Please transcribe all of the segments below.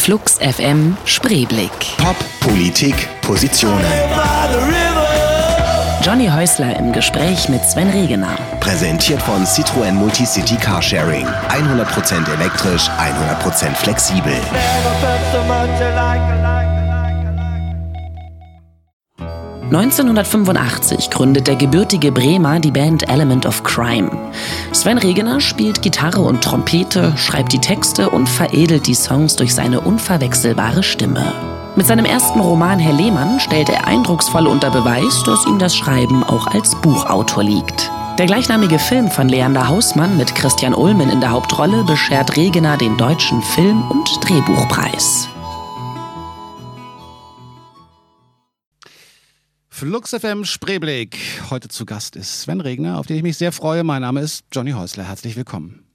Flux FM Spreeblick. Pop, Politik, Positionen. Johnny Häusler im Gespräch mit Sven Regener. Präsentiert von Citroën Multicity Carsharing. 100% elektrisch, 100% flexibel. 1985 gründet der gebürtige Bremer die Band Element of Crime. Sven Regener spielt Gitarre und Trompete, schreibt die Texte und veredelt die Songs durch seine unverwechselbare Stimme. Mit seinem ersten Roman Herr Lehmann stellt er eindrucksvoll unter Beweis, dass ihm das Schreiben auch als Buchautor liegt. Der gleichnamige Film von Leander Hausmann mit Christian Ulmen in der Hauptrolle beschert Regener den deutschen Film- und Drehbuchpreis. Flux FM Spreeblick. Heute zu Gast ist Sven Regner, auf den ich mich sehr freue. Mein Name ist Johnny Häusler. Herzlich willkommen.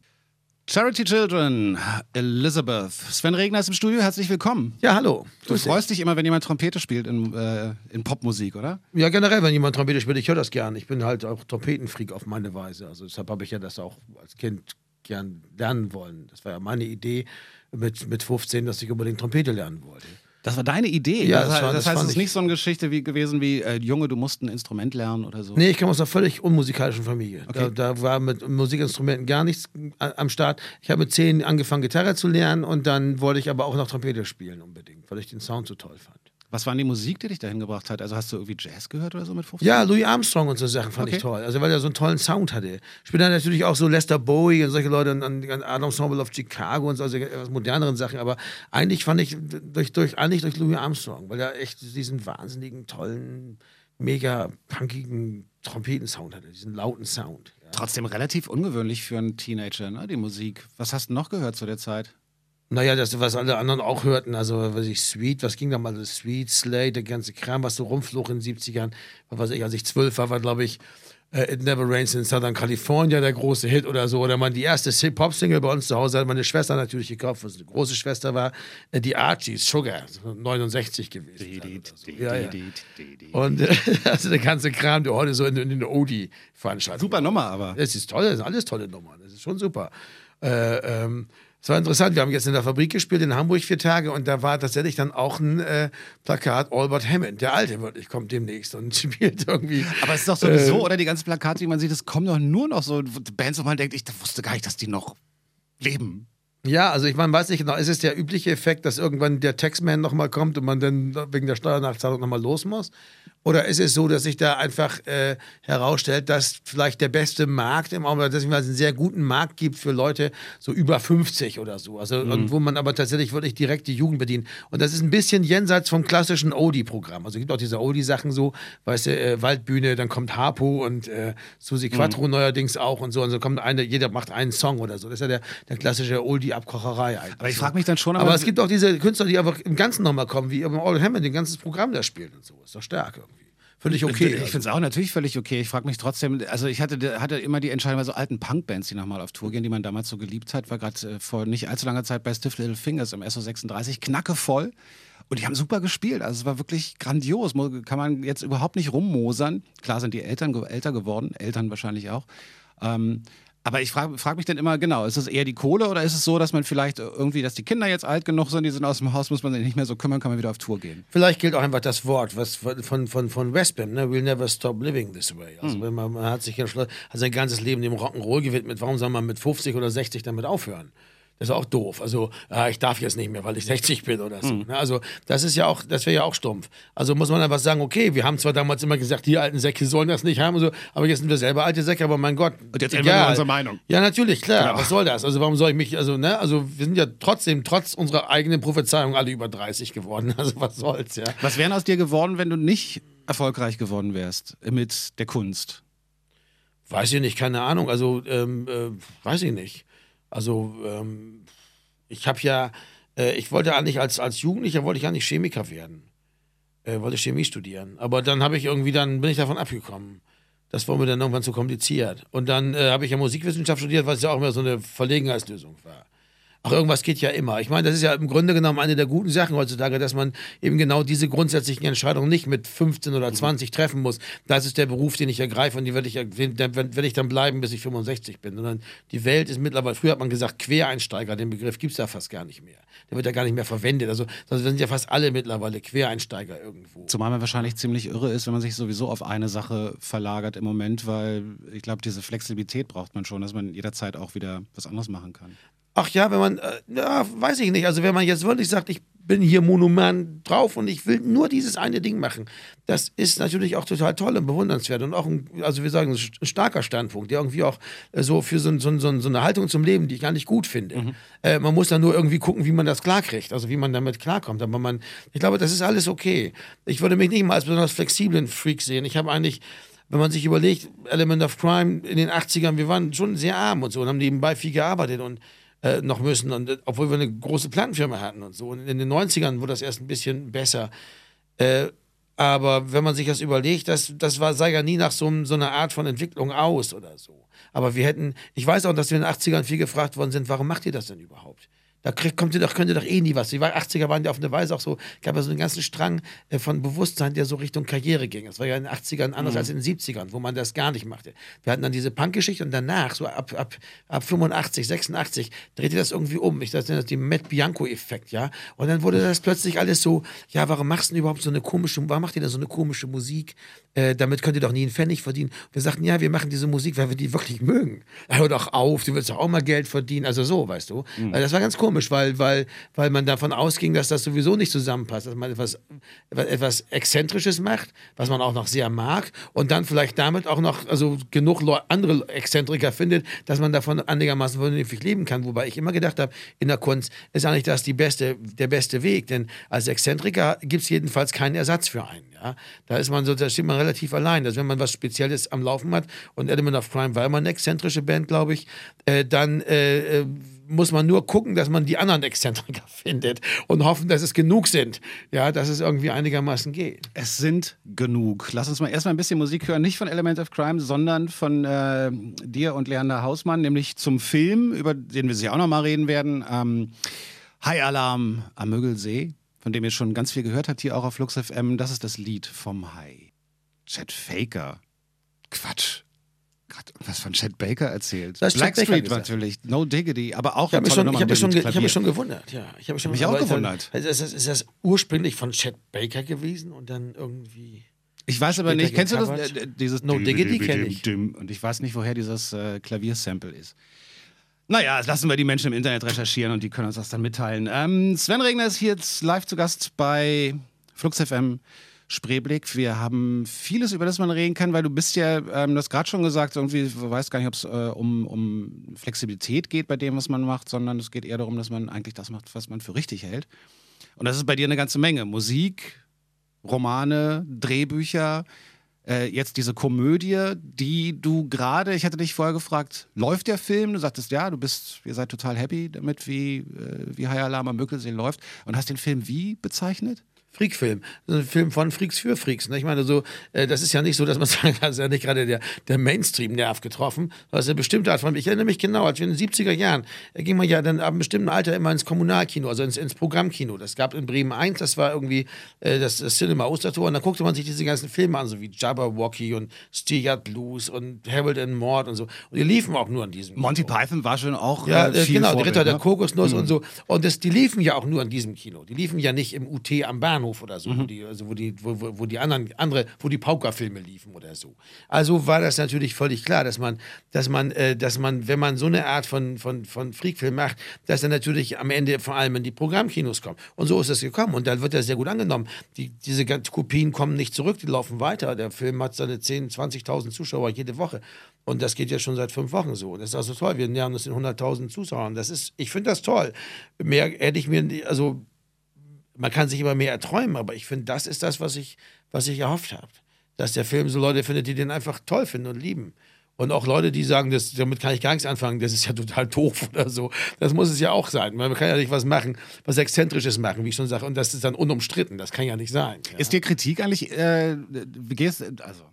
Charity Children, Elizabeth. Sven Regner ist im Studio. Herzlich willkommen. Ja, hallo. Du freust dich immer, wenn jemand Trompete spielt in, äh, in Popmusik, oder? Ja, generell, wenn jemand Trompete spielt, ich höre das gern. Ich bin halt auch Trompetenfreak auf meine Weise. Also deshalb habe ich ja das auch als Kind gern lernen wollen. Das war ja meine Idee mit, mit 15, dass ich unbedingt Trompete lernen wollte. Das war deine Idee. Ja, das, das war- das das heißt, es ist ich- nicht so eine Geschichte wie gewesen wie äh, Junge, du musst ein Instrument lernen oder so. Nee, ich komme aus einer völlig unmusikalischen Familie. Okay. Da, da war mit Musikinstrumenten gar nichts a- am Start. Ich habe mit zehn angefangen, Gitarre zu lernen und dann wollte ich aber auch noch Trompete spielen unbedingt, weil ich den Sound so toll fand. Was war denn die Musik, die dich dahin gebracht hat? Also hast du irgendwie Jazz gehört oder so mit 15? Ja, Louis Armstrong und so Sachen fand Okay. ich toll. Also weil er so einen tollen Sound hatte. Später natürlich auch so Lester Bowie und solche Leute und dann Art Ensemble of Chicago und so also etwas moderneren Sachen. Aber eigentlich fand ich durch, durch, eigentlich durch Louis Armstrong, weil er echt diesen wahnsinnigen, tollen, mega punkigen Trompetensound hatte, diesen lauten Sound. Ja. Trotzdem relativ ungewöhnlich für einen Teenager, ne, die Musik. Was hast du noch gehört zu der Zeit? Naja, das, was alle anderen auch hörten, also was ich, Sweet, was ging da mal, das Sweet, Slay, der ganze Kram, was so rumflog in den 70ern, was weiß ich, als ich zwölf war, war glaube ich äh, It Never Rains in Southern California der große Hit oder so, oder man die erste Hip-Hop-Single bei uns zu Hause hat meine Schwester natürlich gekauft, was eine große Schwester war, äh, die Archies, Sugar, so 69 gewesen. so. Ja, ja. Und äh, also der ganze Kram, der heute so in, in den Odi-Veranstaltungen Super Nummer, aber. es ist toll, das sind alles tolle Nummern. Das ist schon super. Äh, ähm, es war interessant, wir haben jetzt in der Fabrik gespielt in Hamburg vier Tage und da war tatsächlich dann auch ein äh, Plakat Albert Hammond, der Alte wirklich, kommt demnächst und spielt irgendwie. Aber es ist doch sowieso, oder die ganzen Plakate, die man sieht, es kommen doch nur noch so Bands, wo man denkt, ich wusste gar nicht, dass die noch leben. Ja, also ich meine, weiß nicht genau, ist es der übliche Effekt, dass irgendwann der Taxman nochmal kommt und man dann wegen der Steuernachzahlung nochmal los muss? Oder ist es so, dass sich da einfach äh, herausstellt, dass vielleicht der beste Markt im Augenblick, dass es einen sehr guten Markt gibt für Leute so über 50 oder so. Also und wo man aber tatsächlich wirklich direkt die Jugend bedient. Und das ist ein bisschen jenseits vom klassischen Oldie-Programm. Also es gibt auch diese Oldie-Sachen so, weißt du, äh, Waldbühne, dann kommt Harpo und äh, Susi Quattro neuerdings auch und so. Und so kommt eine, jeder macht einen Song oder so. Das ist ja der, der klassische Oldie-Abkocherei eigentlich. Aber ich frage mich dann schon, Aber es gibt auch diese Künstler, die einfach im Ganzen nochmal kommen, wie All Hammond, ein ganzes Programm da spielt und so. Ist doch stark irgendwie. Völlig okay. Ich finde es auch natürlich völlig okay. Ich frage mich trotzdem, also ich hatte, hatte immer die Entscheidung bei so alten Punkbands, die nochmal auf Tour gehen, die man damals so geliebt hat, war gerade äh, vor nicht allzu langer Zeit bei Stiff Little Fingers im SO36, knackevoll. Und die haben super gespielt. Also es war wirklich grandios. Kann man jetzt überhaupt nicht rummosern. Klar sind die Eltern älter geworden, Eltern wahrscheinlich auch. Ähm, aber ich frage frag mich dann immer, genau, ist es eher die Kohle oder ist es so, dass man vielleicht irgendwie, dass die Kinder jetzt alt genug sind, die sind aus dem Haus, muss man sich nicht mehr so kümmern, kann man wieder auf Tour gehen. Vielleicht gilt auch einfach das Wort was von, von, von Westbam, ne? We'll never stop living this way. Also wenn man, man hat sich ja schon- hat sein ganzes Leben dem Rock'n'Roll gewidmet, warum soll man mit 50 oder 60 damit aufhören? Das ist auch doof. Also, ah, ich darf jetzt nicht mehr, weil ich 60 bin oder so. Ne? Also, das ist ja auch, das wäre ja auch stumpf. Also muss man einfach sagen, okay, wir haben zwar damals immer gesagt, die alten Säcke sollen das nicht haben und so, aber jetzt sind wir selber alte Säcke, aber mein Gott. Und jetzt ändern wir unsere Meinung. Ja, natürlich, klar. Genau. Was soll das? Also, warum soll ich mich, also, ne, also wir sind ja trotzdem, trotz unserer eigenen Prophezeiung, alle über 30 geworden. Also, was soll's, ja. Was wäre aus dir geworden, wenn du nicht erfolgreich geworden wärst mit der Kunst? Weiß ich nicht, keine Ahnung. Also, ähm, äh, weiß ich nicht. Also, ähm, ich habe ja, äh, ich wollte eigentlich als, als Jugendlicher, wollte ich eigentlich Chemiker werden. Äh, wollte Chemie studieren. Aber dann habe ich irgendwie, dann bin ich davon abgekommen. Das war mir dann irgendwann zu kompliziert. Und dann äh, habe ich ja Musikwissenschaft studiert, was ja auch immer so eine Verlegenheitslösung war. Ach, irgendwas geht ja immer. Ich meine, das ist ja im Grunde genommen eine der guten Sachen heutzutage, dass man eben genau diese grundsätzlichen Entscheidungen nicht mit 15 oder 20 treffen muss. Das ist der Beruf, den ich ergreife und die werde ich, den werde ich dann bleiben, bis ich 65 bin. Sondern die Welt ist mittlerweile, früher hat man gesagt Quereinsteiger, den Begriff gibt es ja fast gar nicht mehr. Der wird ja gar nicht mehr verwendet. Also, also sind ja fast alle mittlerweile Quereinsteiger irgendwo. Zumal man wahrscheinlich ziemlich irre ist, wenn man sich sowieso auf eine Sache verlagert im Moment, weil ich glaube, diese Flexibilität braucht man schon, dass man jederzeit auch wieder was anderes machen kann. Ach ja, wenn man, äh, ja, weiß ich nicht. Also wenn man jetzt wirklich sagt, ich bin hier Monument drauf und ich will nur dieses eine Ding machen, das ist natürlich auch total toll und bewundernswert und auch, ein, also wir sagen, ein starker Standpunkt, der irgendwie auch äh, so für so, so, so, so, eine Haltung zum Leben, die ich gar nicht gut finde. Mhm. Äh, man muss dann nur irgendwie gucken, wie man das klarkriegt, also wie man damit klarkommt. Aber man, ich glaube, das ist alles okay. Ich würde mich nicht mal als besonders flexiblen Freak sehen. Ich habe eigentlich wenn man sich überlegt, Element of Crime in den 80ern, wir waren schon sehr arm und so und haben nebenbei viel gearbeitet und äh, noch müssen. Und, äh, obwohl wir eine große Plattenfirma hatten und so. Und in den 90ern wurde das erst ein bisschen besser. Äh, aber wenn man sich das überlegt, das, das war, sah ja nie nach so, so einer Art von Entwicklung aus oder so. Aber wir hätten, ich weiß auch, dass wir in den 80ern viel gefragt worden sind, warum macht ihr das denn überhaupt? Da kriegt, kommt ihr doch, könnt ihr doch eh nie was. Die 80er waren ja auf eine Weise auch so, gab ja so einen ganzen Strang äh, von Bewusstsein, der so Richtung Karriere ging. Das war ja in den 80ern anders mhm. als in den 70ern, wo man das gar nicht machte. Wir hatten dann diese Punk-Geschichte und danach, so ab, ab, ab 85, 86, drehte das irgendwie um. Ich dachte, das ist die Matt Bianco-Effekt, ja. Und dann wurde das plötzlich alles so, ja, warum machst du denn überhaupt so eine komische, warum macht ihr denn so eine komische Musik? Äh, damit könnt ihr doch nie einen Pfennig verdienen. Wir sagten, ja, wir machen diese Musik, weil wir die wirklich mögen. Hör doch auf, du willst doch auch mal Geld verdienen. Also so, weißt du. Mhm. Also das war ganz komisch, weil, weil, weil man davon ausging, dass das sowieso nicht zusammenpasst, dass man etwas, etwas Exzentrisches macht, was man auch noch sehr mag und dann vielleicht damit auch noch also genug andere Exzentriker findet, dass man davon einigermaßen vernünftig leben kann. Wobei ich immer gedacht habe, in der Kunst ist eigentlich das die beste, der beste Weg, denn als Exzentriker gibt es jedenfalls keinen Ersatz für einen. Ja? Da ist man so, da steht man relativ allein. Also wenn man was Spezielles am Laufen hat und Element of Crime war immer eine exzentrische Band, glaube ich, äh, dann äh, äh, muss man nur gucken, dass man die anderen Exzentriker findet und hoffen, dass es genug sind. Ja, dass es irgendwie einigermaßen geht. Es sind genug. Lass uns mal erstmal ein bisschen Musik hören, nicht von Element of Crime, sondern von äh, dir und Leander Hausmann, nämlich zum Film, über den wir sicher auch noch mal reden werden. Ähm, High Alarm am Mögelsee, von dem ihr schon ganz viel gehört habt hier auch auf Flux FM. Das ist das Lied vom Hai. Chad Faker. Quatsch. Gott, was von Chad Baker erzählt. Das Blackstreet natürlich, No Diggity, aber auch ich habe mich, schon, ich hab mich, schon, ich hab mich schon gewundert. Ja, ich habe mich, mich auch gewundert. Dann, ist, das, ist das ursprünglich von Chad Baker gewesen und dann irgendwie. Ich weiß aber nicht, kennst du das? Äh, dieses No Diggity kenne ich. Und ich weiß nicht, woher dieses äh, Klaviersample ist. Naja, lassen wir die Menschen im Internet recherchieren und die können uns das dann mitteilen. Ähm, Sven Regner ist hier jetzt live zu Gast bei Flux FM. Spreeblick. Wir haben vieles, über das man reden kann, weil du bist ja, ähm, du hast gerade schon gesagt, irgendwie, du weißt gar nicht, ob es äh, um, um Flexibilität geht bei dem, was man macht, sondern es geht eher darum, dass man eigentlich das macht, was man für richtig hält. Und das ist bei dir eine ganze Menge. Musik, Romane, Drehbücher, äh, jetzt diese Komödie, die du gerade, ich hatte dich vorher gefragt, läuft der Film? Du sagtest, ja, du bist, ihr seid total happy damit, wie, äh, wie am Mückelsee läuft und hast den Film wie bezeichnet? Freak-Film. Ein Film von Freaks für Freaks. Ne? Ich meine, so, äh, das ist ja nicht so, dass man sagen kann, das ist ja nicht gerade der, der Mainstream-Nerv getroffen. Das ist eine bestimmte Art von. Ich erinnere mich genau, als wir in den 70er Jahren, da ging man ja dann ab einem bestimmten Alter immer ins Kommunalkino, also ins, ins Programmkino. Das gab in Bremen 1, das war irgendwie äh, das, das Cinema Ostertor. Und da guckte man sich diese ganzen Filme an, so wie Jabberwocky und Steelyard Blues und Harold and Mord und so. Und die liefen auch nur an diesem Monty Kino. Python war schon auch. Ja, äh, genau, Vorbild, die Ritter ne? der Kokosnuss mhm. und so. Und das, die liefen ja auch nur an diesem Kino. Die liefen ja nicht im UT am Bahnhof. Bahnhof oder so, mhm. wo die, also wo die, wo, wo, die anderen, andere, wo die Pauker-Filme liefen oder so. Also war das natürlich völlig klar, dass man, dass man, äh, dass man, wenn man so eine Art von, von, von Freakfilm macht, dass er natürlich am Ende vor allem in die Programmkinos kommt. Und so ist es gekommen. Und dann wird er sehr gut angenommen. Die, diese Kopien kommen nicht zurück, die laufen weiter. Der Film hat seine 10.000, 20.000 Zuschauer jede Woche. Und das geht ja schon seit fünf Wochen so. Das ist also toll. Wir nähern uns in 100.000 Zuschauern. Das ist, ich finde das toll. Mehr hätte ich mir, also man kann sich immer mehr erträumen, aber ich finde, das ist das, was ich, was ich erhofft habe. Dass der Film so Leute findet, die den einfach toll finden und lieben. Und auch Leute, die sagen, das, damit kann ich gar nichts anfangen, das ist ja total doof oder so. Das muss es ja auch sein. Man kann ja nicht was machen, was Exzentrisches machen, wie ich schon sage. Und das ist dann unumstritten. Das kann ja nicht sein. Ja. Ist dir Kritik eigentlich, äh, gehst also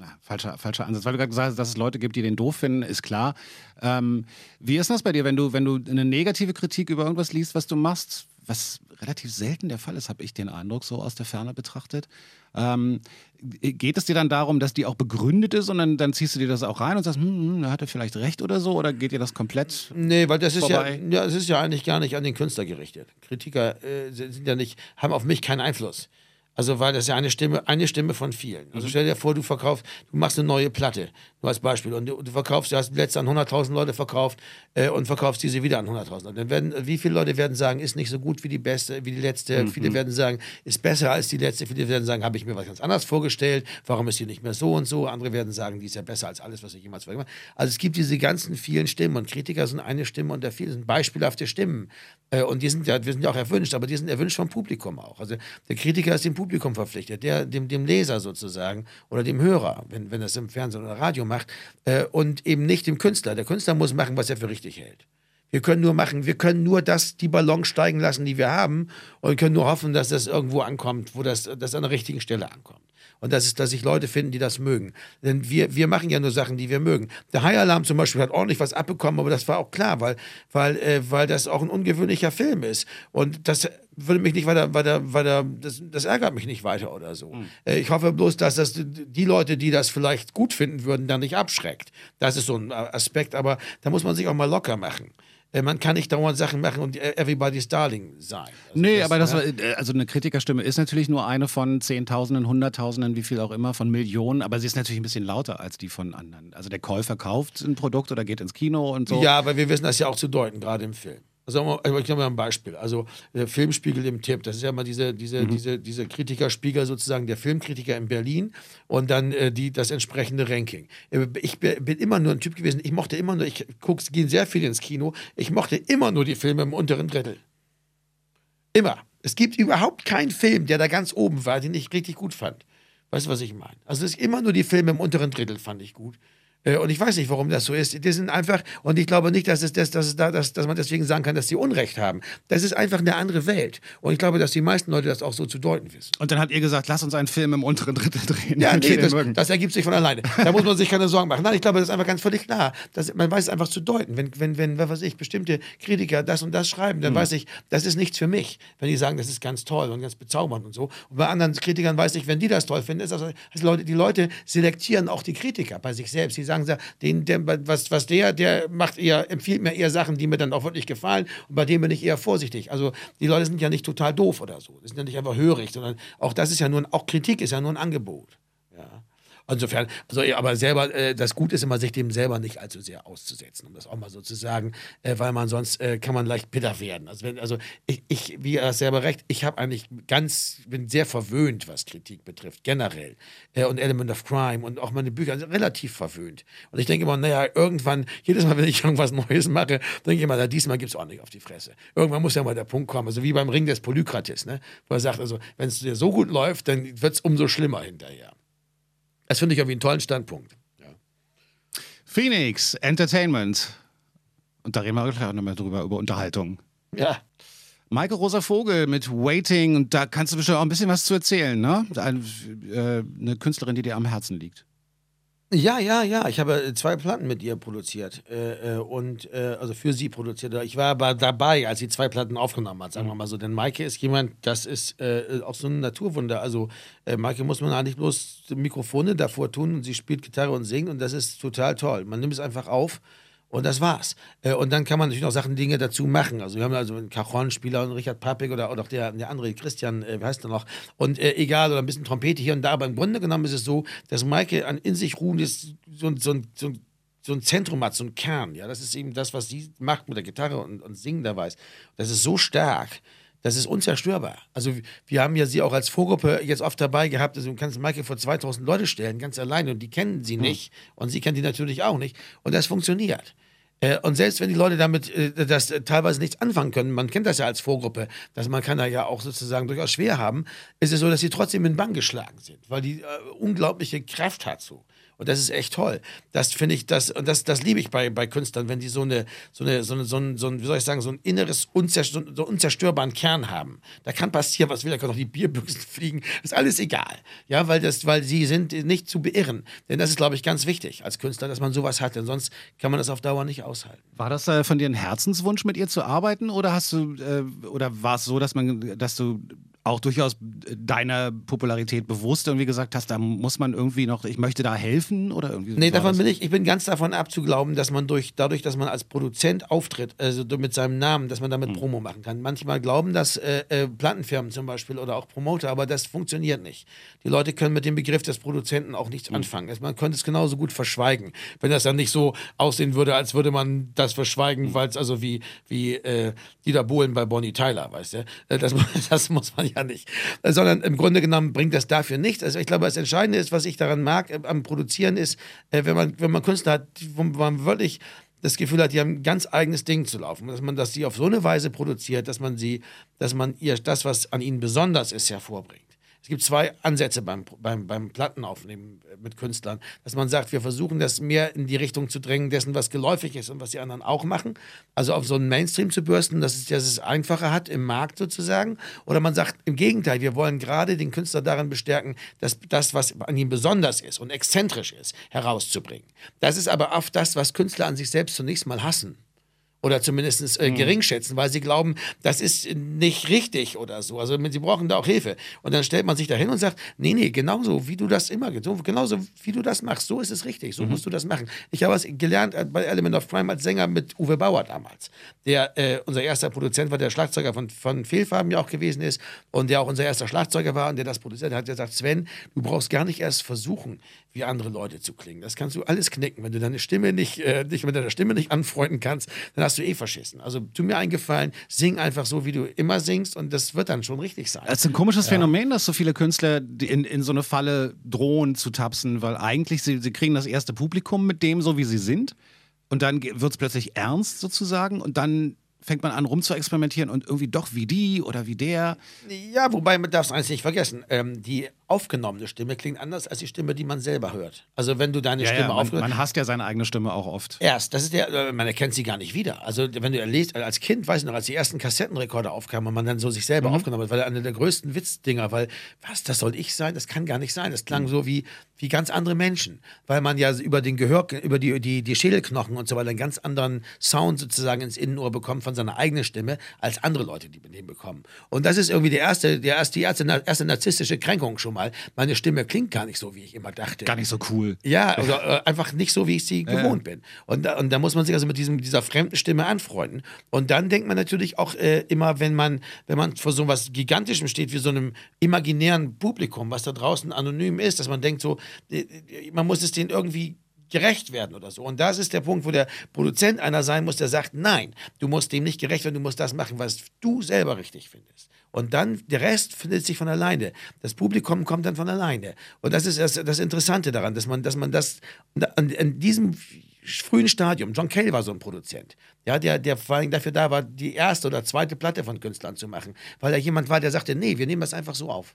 Ja, falscher, falscher Ansatz. Weil du gerade gesagt hast, dass es Leute gibt, die den doof finden, ist klar. Ähm, wie ist das bei dir, wenn du, wenn du eine negative Kritik über irgendwas liest, was du machst, was relativ selten der Fall ist, habe ich den Eindruck, so aus der Ferne betrachtet. Ähm, geht es dir dann darum, dass die auch begründet ist und dann, dann ziehst du dir das auch rein und sagst, hm, hm, da hat er vielleicht recht oder so? Oder geht dir das komplett? Nee, weil das ist ja, vorbei? ja, es ist ja eigentlich gar nicht an den Künstler gerichtet. Kritiker äh, sind ja nicht, haben auf mich keinen Einfluss. Also weil das ist ja eine Stimme, eine Stimme von vielen. Also stell dir vor, du verkaufst, du machst eine neue Platte, nur als Beispiel, und du, du verkaufst, du hast letzte an 100.000 Leute verkauft äh, und verkaufst diese wieder an 100.000 Leute. Dann werden, wie viele Leute werden sagen, ist nicht so gut wie die beste, wie die letzte. Viele werden sagen, ist besser als die letzte. Viele werden sagen, habe ich mir was ganz anderes vorgestellt. Warum ist die nicht mehr so und so? Andere werden sagen, die ist ja besser als alles, was ich jemals habe. Also es gibt diese ganzen vielen Stimmen und Kritiker sind eine Stimme unter vielen, sind beispielhafte Stimmen. Äh, und die sind ja, wir sind ja auch erwünscht, aber die sind erwünscht vom Publikum auch. Also der Kritiker ist dem Publikum verpflichtet, der, dem, dem Leser sozusagen oder dem Hörer, wenn, wenn das im Fernsehen oder Radio macht, äh, und eben nicht dem Künstler. Der Künstler muss machen, was er für richtig hält. Wir können nur machen, wir können nur das, die Ballon steigen lassen, die wir haben, und können nur hoffen, dass das irgendwo ankommt, wo das, das an der richtigen Stelle ankommt. Und das ist, dass sich Leute finden, die das mögen. Denn wir, wir machen ja nur Sachen, die wir mögen. Der High Alarm zum Beispiel hat ordentlich was abbekommen, aber das war auch klar, weil, weil, äh, weil das auch ein ungewöhnlicher Film ist. Und das würde mich nicht weiter, weiter, weiter das, das ärgert mich nicht weiter oder so. Äh, ich hoffe bloß, dass das die Leute, die das vielleicht gut finden würden, dann nicht abschreckt. Das ist so ein Aspekt, aber da muss man sich auch mal locker machen. Äh, Man kann nicht dauernd Sachen machen und everybody's darling sein. Also Nee, aber das ne? war, äh, also eine Kritikerstimme ist natürlich nur eine von Zehntausenden, Hunderttausenden, wie viel auch immer, von Millionen, aber sie ist natürlich ein bisschen lauter als die von anderen. Also der Käufer kauft ein Produkt oder geht ins Kino und so. Ja, aber wir wissen das ja auch zu deuten, gerade im Film. Also ich gebe mal ein Beispiel. Also der Filmspiegel im Tipp, das ist ja mal diese, diese, diese, diese Kritikerspiegel sozusagen, der Filmkritiker in Berlin und dann äh, die, das entsprechende Ranking. Äh, Ich bin bin immer nur ein Typ gewesen, ich mochte immer nur, ich gucke, gehe sehr viel ins Kino, ich mochte immer nur die Filme im unteren Drittel. Immer. Es gibt überhaupt keinen Film, der da ganz oben war, den ich richtig gut fand. Weißt du, was ich meine? Also es ist immer nur die Filme im unteren Drittel fand ich gut. Äh, Und ich weiß nicht, warum das so ist. Die sind einfach, und ich glaube nicht, dass, es, dass, dass, es da, dass, dass man deswegen sagen kann, dass sie Unrecht haben. Das ist einfach eine andere Welt. Und ich glaube, dass die meisten Leute das auch so zu deuten wissen. Und dann habt ihr gesagt, lass uns einen Film im unteren Drittel drehen. Ja, nee, das, das ergibt sich von alleine. Da muss man sich keine Sorgen machen. Nein, ich glaube, das ist einfach ganz völlig klar. Das, man weiß es einfach zu deuten. Wenn, wenn, wenn, was weiß ich, bestimmte Kritiker das und das schreiben, dann weiß ich, das ist nichts für mich. Wenn die sagen, das ist ganz toll und ganz bezaubernd und so. Und bei anderen Kritikern weiß ich, wenn die das toll finden, ist das, also Leute, die Leute selektieren auch die Kritiker bei sich selbst. Die sagen, den, der, was, was der, der macht eher, empfiehlt mir eher Sachen, die mir dann auch wirklich gefallen. Und bei dem bin ich eher vorsichtig. Also die Leute sind ja nicht total doof oder so. Die sind ja nicht einfach hörig, sondern auch das ist ja nur, auch Kritik ist ja nur ein Angebot. Insofern, also aber selber, äh, das Gute ist immer, sich dem selber nicht allzu sehr auszusetzen, um das auch mal so zu sagen, äh, weil man sonst äh, kann man leicht bitter werden. Also, wenn, also ich, ich, wie er es selber recht, ich habe eigentlich ganz, bin sehr verwöhnt, was Kritik betrifft, generell. Äh, und Element of Crime und auch meine Bücher, also relativ verwöhnt. Und ich denke immer, naja, irgendwann, jedes Mal, wenn ich irgendwas Neues mache, denke ich immer, na, diesmal gibt es auch nicht auf die Fresse. Irgendwann muss ja mal der Punkt kommen, also wie beim Ring des Polykrates, ne? wo er sagt, also wenn es dir so gut läuft, dann wird es umso schlimmer hinterher. Das finde ich irgendwie einen tollen Standpunkt. Ja. Phoenix Entertainment. Und da reden wir gleich auch nochmal drüber, über Unterhaltung. ja. Maike Rosa Vogel mit Waiting, und da kannst du bestimmt auch ein bisschen was zu erzählen, ne? Ein, äh, eine Künstlerin, die dir am Herzen liegt. Ja, ja, ja. Ich habe zwei Platten mit ihr produziert äh, äh, und äh, also für sie produziert. Ich war aber dabei, als sie zwei Platten aufgenommen hat, sagen wir mal so. Denn Maike ist jemand, das ist äh, auch so ein Naturwunder. Also äh, Maike muss man eigentlich bloß Mikrofone davor tun und sie spielt Gitarre und singt und das ist total toll. Man nimmt es einfach auf. Und das war's. Äh, Und dann kann man natürlich noch Sachen, Dinge dazu machen. Also wir haben also einen Cajon-Spieler und Richard Papik oder, auch der, der andere, Christian, äh, wie heißt der noch? Und äh, egal, oder ein bisschen Trompete hier und da. Aber im Grunde genommen ist es so, dass Maike ein in sich ruhendes, so, so, so, so ein Zentrum hat, so ein Kern. Ja, das ist eben das, was sie macht mit der Gitarre und, und Singen dabei. ist. Das ist so stark. Das ist unzerstörbar. Also wir haben ja sie auch als Vorgruppe jetzt oft dabei gehabt. Also du kannst Maike vor 2000 Leute stellen, ganz alleine und die kennen sie nicht und sie kennt die natürlich auch nicht und das funktioniert. Äh, Und selbst wenn die Leute damit äh, das äh, teilweise nichts anfangen können, man kennt das ja als Vorgruppe, dass man kann da ja auch sozusagen durchaus schwer haben, ist es so, dass sie trotzdem in den Bann geschlagen sind, weil die äh, unglaubliche Kraft hat so. Und das ist echt toll. Das finde ich, das, und das, das liebe ich bei, bei Künstlern, wenn die so eine, so eine, so eine, so ein, so ein, wie soll ich sagen, so ein inneres, unzerstör, so unzerstörbaren Kern haben. Da kann passieren, was will, da können auch die Bierbüchsen fliegen. ist alles egal. Ja, weil das, weil sie sind nicht zu beirren. Denn das ist, glaube ich, ganz wichtig als Künstler, dass man sowas hat. Denn sonst kann man das auf Dauer nicht aushalten. War das äh, von dir ein Herzenswunsch, mit ihr zu arbeiten? Oder hast du, äh, oder war es so, dass man, dass du auch durchaus deiner Popularität bewusst irgendwie gesagt hast, da muss man irgendwie noch, ich möchte da helfen oder irgendwie Nee, davon bin ich, ich bin ganz davon abzuglauben, dass man durch, dadurch, dass man als Produzent auftritt, also mit seinem Namen, dass man damit mhm. Promo machen kann. Manchmal glauben das äh, äh, Plattenfirmen zum Beispiel oder auch Promoter, aber das funktioniert nicht. Die Leute können mit dem Begriff des Produzenten auch nichts mhm. anfangen. Also man könnte es genauso gut verschweigen, wenn das dann nicht so aussehen würde, als würde man das verschweigen, mhm. weil es also wie, wie äh, Dieter Bohlen bei Bonnie Tyler, weißt du? Äh, das, das muss man ja ja nicht. Sondern im Grunde genommen bringt das dafür nichts. Also ich glaube, das Entscheidende ist, was ich daran mag äh, am Produzieren, ist, äh, wenn, man, wenn man Künstler hat, wo man wirklich das Gefühl hat, die haben ein ganz eigenes Ding zu laufen. Dass man das sie auf so eine Weise produziert, dass man sie, dass man ihr das, was an ihnen besonders ist, hervorbringt. Es gibt zwei Ansätze beim, beim, beim Plattenaufnehmen äh, mit Künstlern, dass man sagt, wir versuchen das mehr in die Richtung zu drängen, dessen, was geläufig ist und was die anderen auch machen. Also auf so einen Mainstream zu bürsten, dass es, dass es einfacher hat im Markt sozusagen. Oder man sagt im Gegenteil, wir wollen gerade den Künstler daran bestärken, dass das, was an ihm besonders ist und exzentrisch ist, herauszubringen. Das ist aber oft das, was Künstler an sich selbst zunächst mal hassen oder zumindest äh, mhm. gering schätzen, weil sie glauben, das ist nicht richtig oder so. Also sie brauchen da auch Hilfe. Und dann stellt man sich da hin und sagt, nee, nee, genauso wie du das immer, so, genauso wie du das machst, so ist es richtig, so mhm. musst du das machen. Ich habe was gelernt äh, bei Element of Crime als Sänger mit Uwe Bauer damals, der äh, unser erster Produzent war, der Schlagzeuger von, von Fehlfarben ja auch gewesen ist und der auch unser erster Schlagzeuger war und der das produziert hat, der sagt, Sven, du brauchst gar nicht erst versuchen, wie andere Leute zu klingen. Das kannst du alles knicken. Wenn du deine Stimme nicht, äh, dich mit deiner Stimme nicht anfreunden kannst, dann hast du eh verschissen. Also tu mir einen Gefallen, sing einfach so, wie du immer singst und das wird dann schon richtig sein. Es ist ein komisches ja. Phänomen, dass so viele Künstler in, in so eine Falle drohen zu tapsen, weil eigentlich sie, sie kriegen das erste Publikum mit dem, so wie sie sind. Und dann wird es plötzlich ernst sozusagen und dann fängt man an rum zu experimentieren und irgendwie doch wie die oder wie der. Ja, wobei man darf es eins nicht vergessen. Ähm, die aufgenommene Stimme klingt anders als die Stimme, die man selber hört. Also wenn du deine ja, Stimme ja, man, man hasst ja seine eigene Stimme auch oft. Erst, das ist der, äh, man erkennt sie gar nicht wieder. Also wenn du erlebst, als Kind, weiß ich noch, als die ersten Kassettenrekorder aufkamen und man dann so sich selber mhm. aufgenommen hat, war einer der größten Witzdinger, weil, was, das soll ich sein? Das kann gar nicht sein. Das klang mhm. so wie, wie ganz andere Menschen, weil man ja über den Gehör, über die, die, die Schädelknochen und so weiter einen ganz anderen Sound sozusagen ins Innenohr bekommt von seiner eigenen Stimme, als andere Leute, die mit dem bekommen. Und das ist irgendwie der erste, der erste, die erste, erste narzisstische Kränkung schon mal. Meine Stimme klingt gar nicht so, wie ich immer dachte. Gar nicht so cool. Ja, oder äh, einfach nicht so, wie ich sie gewohnt bin. Und da, und da muss man sich also mit diesem, dieser fremden Stimme anfreunden. Und dann denkt man natürlich auch äh, immer, wenn man, wenn man vor so was Gigantischem steht, wie so einem imaginären Publikum, was da draußen anonym ist, dass man denkt so, äh, man muss es denen irgendwie gerecht werden oder so. Und das ist der Punkt, wo der Produzent einer sein muss, der sagt, nein, du musst dem nicht gerecht werden, du musst das machen, was du selber richtig findest. Und dann, der Rest findet sich von alleine. Das Publikum kommt dann von alleine. Und das ist das, das Interessante daran, dass man, dass man das in, in diesem frühen Stadium, John Cale war so ein Produzent, ja, der, der vor allem dafür da war, die erste oder zweite Platte von Künstlern zu machen, weil er jemand war, der sagte, nee, wir nehmen das einfach so auf.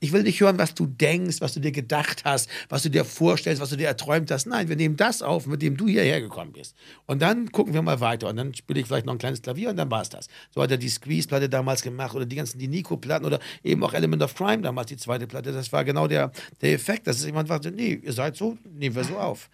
Ich will nicht hören, was du denkst, was du dir gedacht hast, was du dir vorstellst, was du dir erträumt hast. Nein, wir nehmen das auf, mit dem du hierher gekommen bist. Und dann gucken wir mal weiter. Und dann spiele ich vielleicht noch ein kleines Klavier und dann war es das. So hat er die Squeeze-Platte damals gemacht oder die ganzen die Nico-Platten oder eben auch Element of Crime damals, die zweite Platte. Das war genau der, der Effekt, dass jemand sagte, nee, ihr seid so, nehmen wir so auf.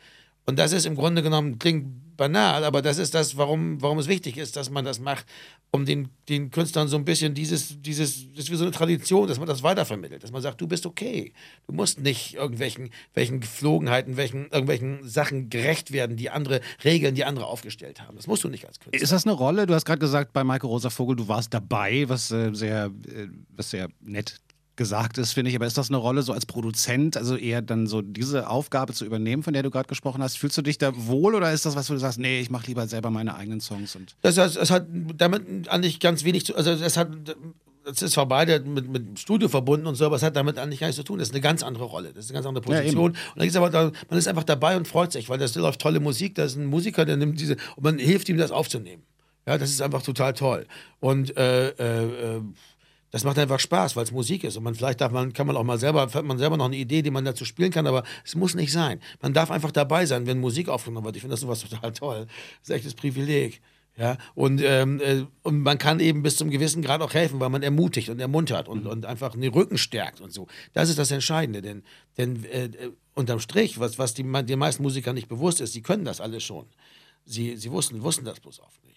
Und das ist im Grunde genommen, klingt banal, aber das ist das, warum, warum es wichtig ist, dass man das macht, um den, den Künstlern so ein bisschen dieses, dieses, das ist wie so eine Tradition, dass man das weitervermittelt, dass man sagt, du bist okay. Du musst nicht irgendwelchen welchen Geflogenheiten, welchen, irgendwelchen Sachen gerecht werden, die andere Regeln, die andere aufgestellt haben. Das musst du nicht als Künstler. Ist das eine Rolle? Du hast gerade gesagt, bei Michael Rosa Vogel, du warst dabei, was äh, sehr, äh, was sehr nett gesagt ist, finde ich. Aber ist das eine Rolle so als Produzent, also eher dann so diese Aufgabe zu übernehmen, von der du gerade gesprochen hast? Fühlst du dich da wohl oder ist das was, wo du sagst, nee, ich mache lieber selber meine eigenen Songs? Und das, das, das hat damit eigentlich ganz wenig zu, also es hat das ist vorbei, der mit, mit Studio verbunden und so, aber es hat damit eigentlich gar nichts zu tun. Das ist eine ganz andere Rolle, das ist eine ganz andere Position. Ja, und dann ist aber da, man ist einfach dabei und freut sich, weil da läuft tolle Musik, da ist ein Musiker, der nimmt diese und man hilft ihm, das aufzunehmen. Ja, das ist einfach total toll. Und äh, äh, äh Das macht einfach Spaß, weil es Musik ist. Und man vielleicht darf man, kann man auch mal selber, hat man selber noch eine Idee, die man dazu spielen kann, aber es muss nicht sein. Man darf einfach dabei sein, wenn Musik aufgenommen wird. Ich finde das sowas total toll. Das ist echtes Privileg. Ja, und, ähm, äh, und man kann eben bis zum gewissen Grad auch helfen, weil man ermutigt und ermuntert und, und einfach den Rücken stärkt und so. Das ist das Entscheidende, denn, denn äh, äh unterm Strich, was, was die, den meisten Musikern nicht bewusst ist, sie können das alles schon. Sie, sie wussten, wussten das bloß oft nicht.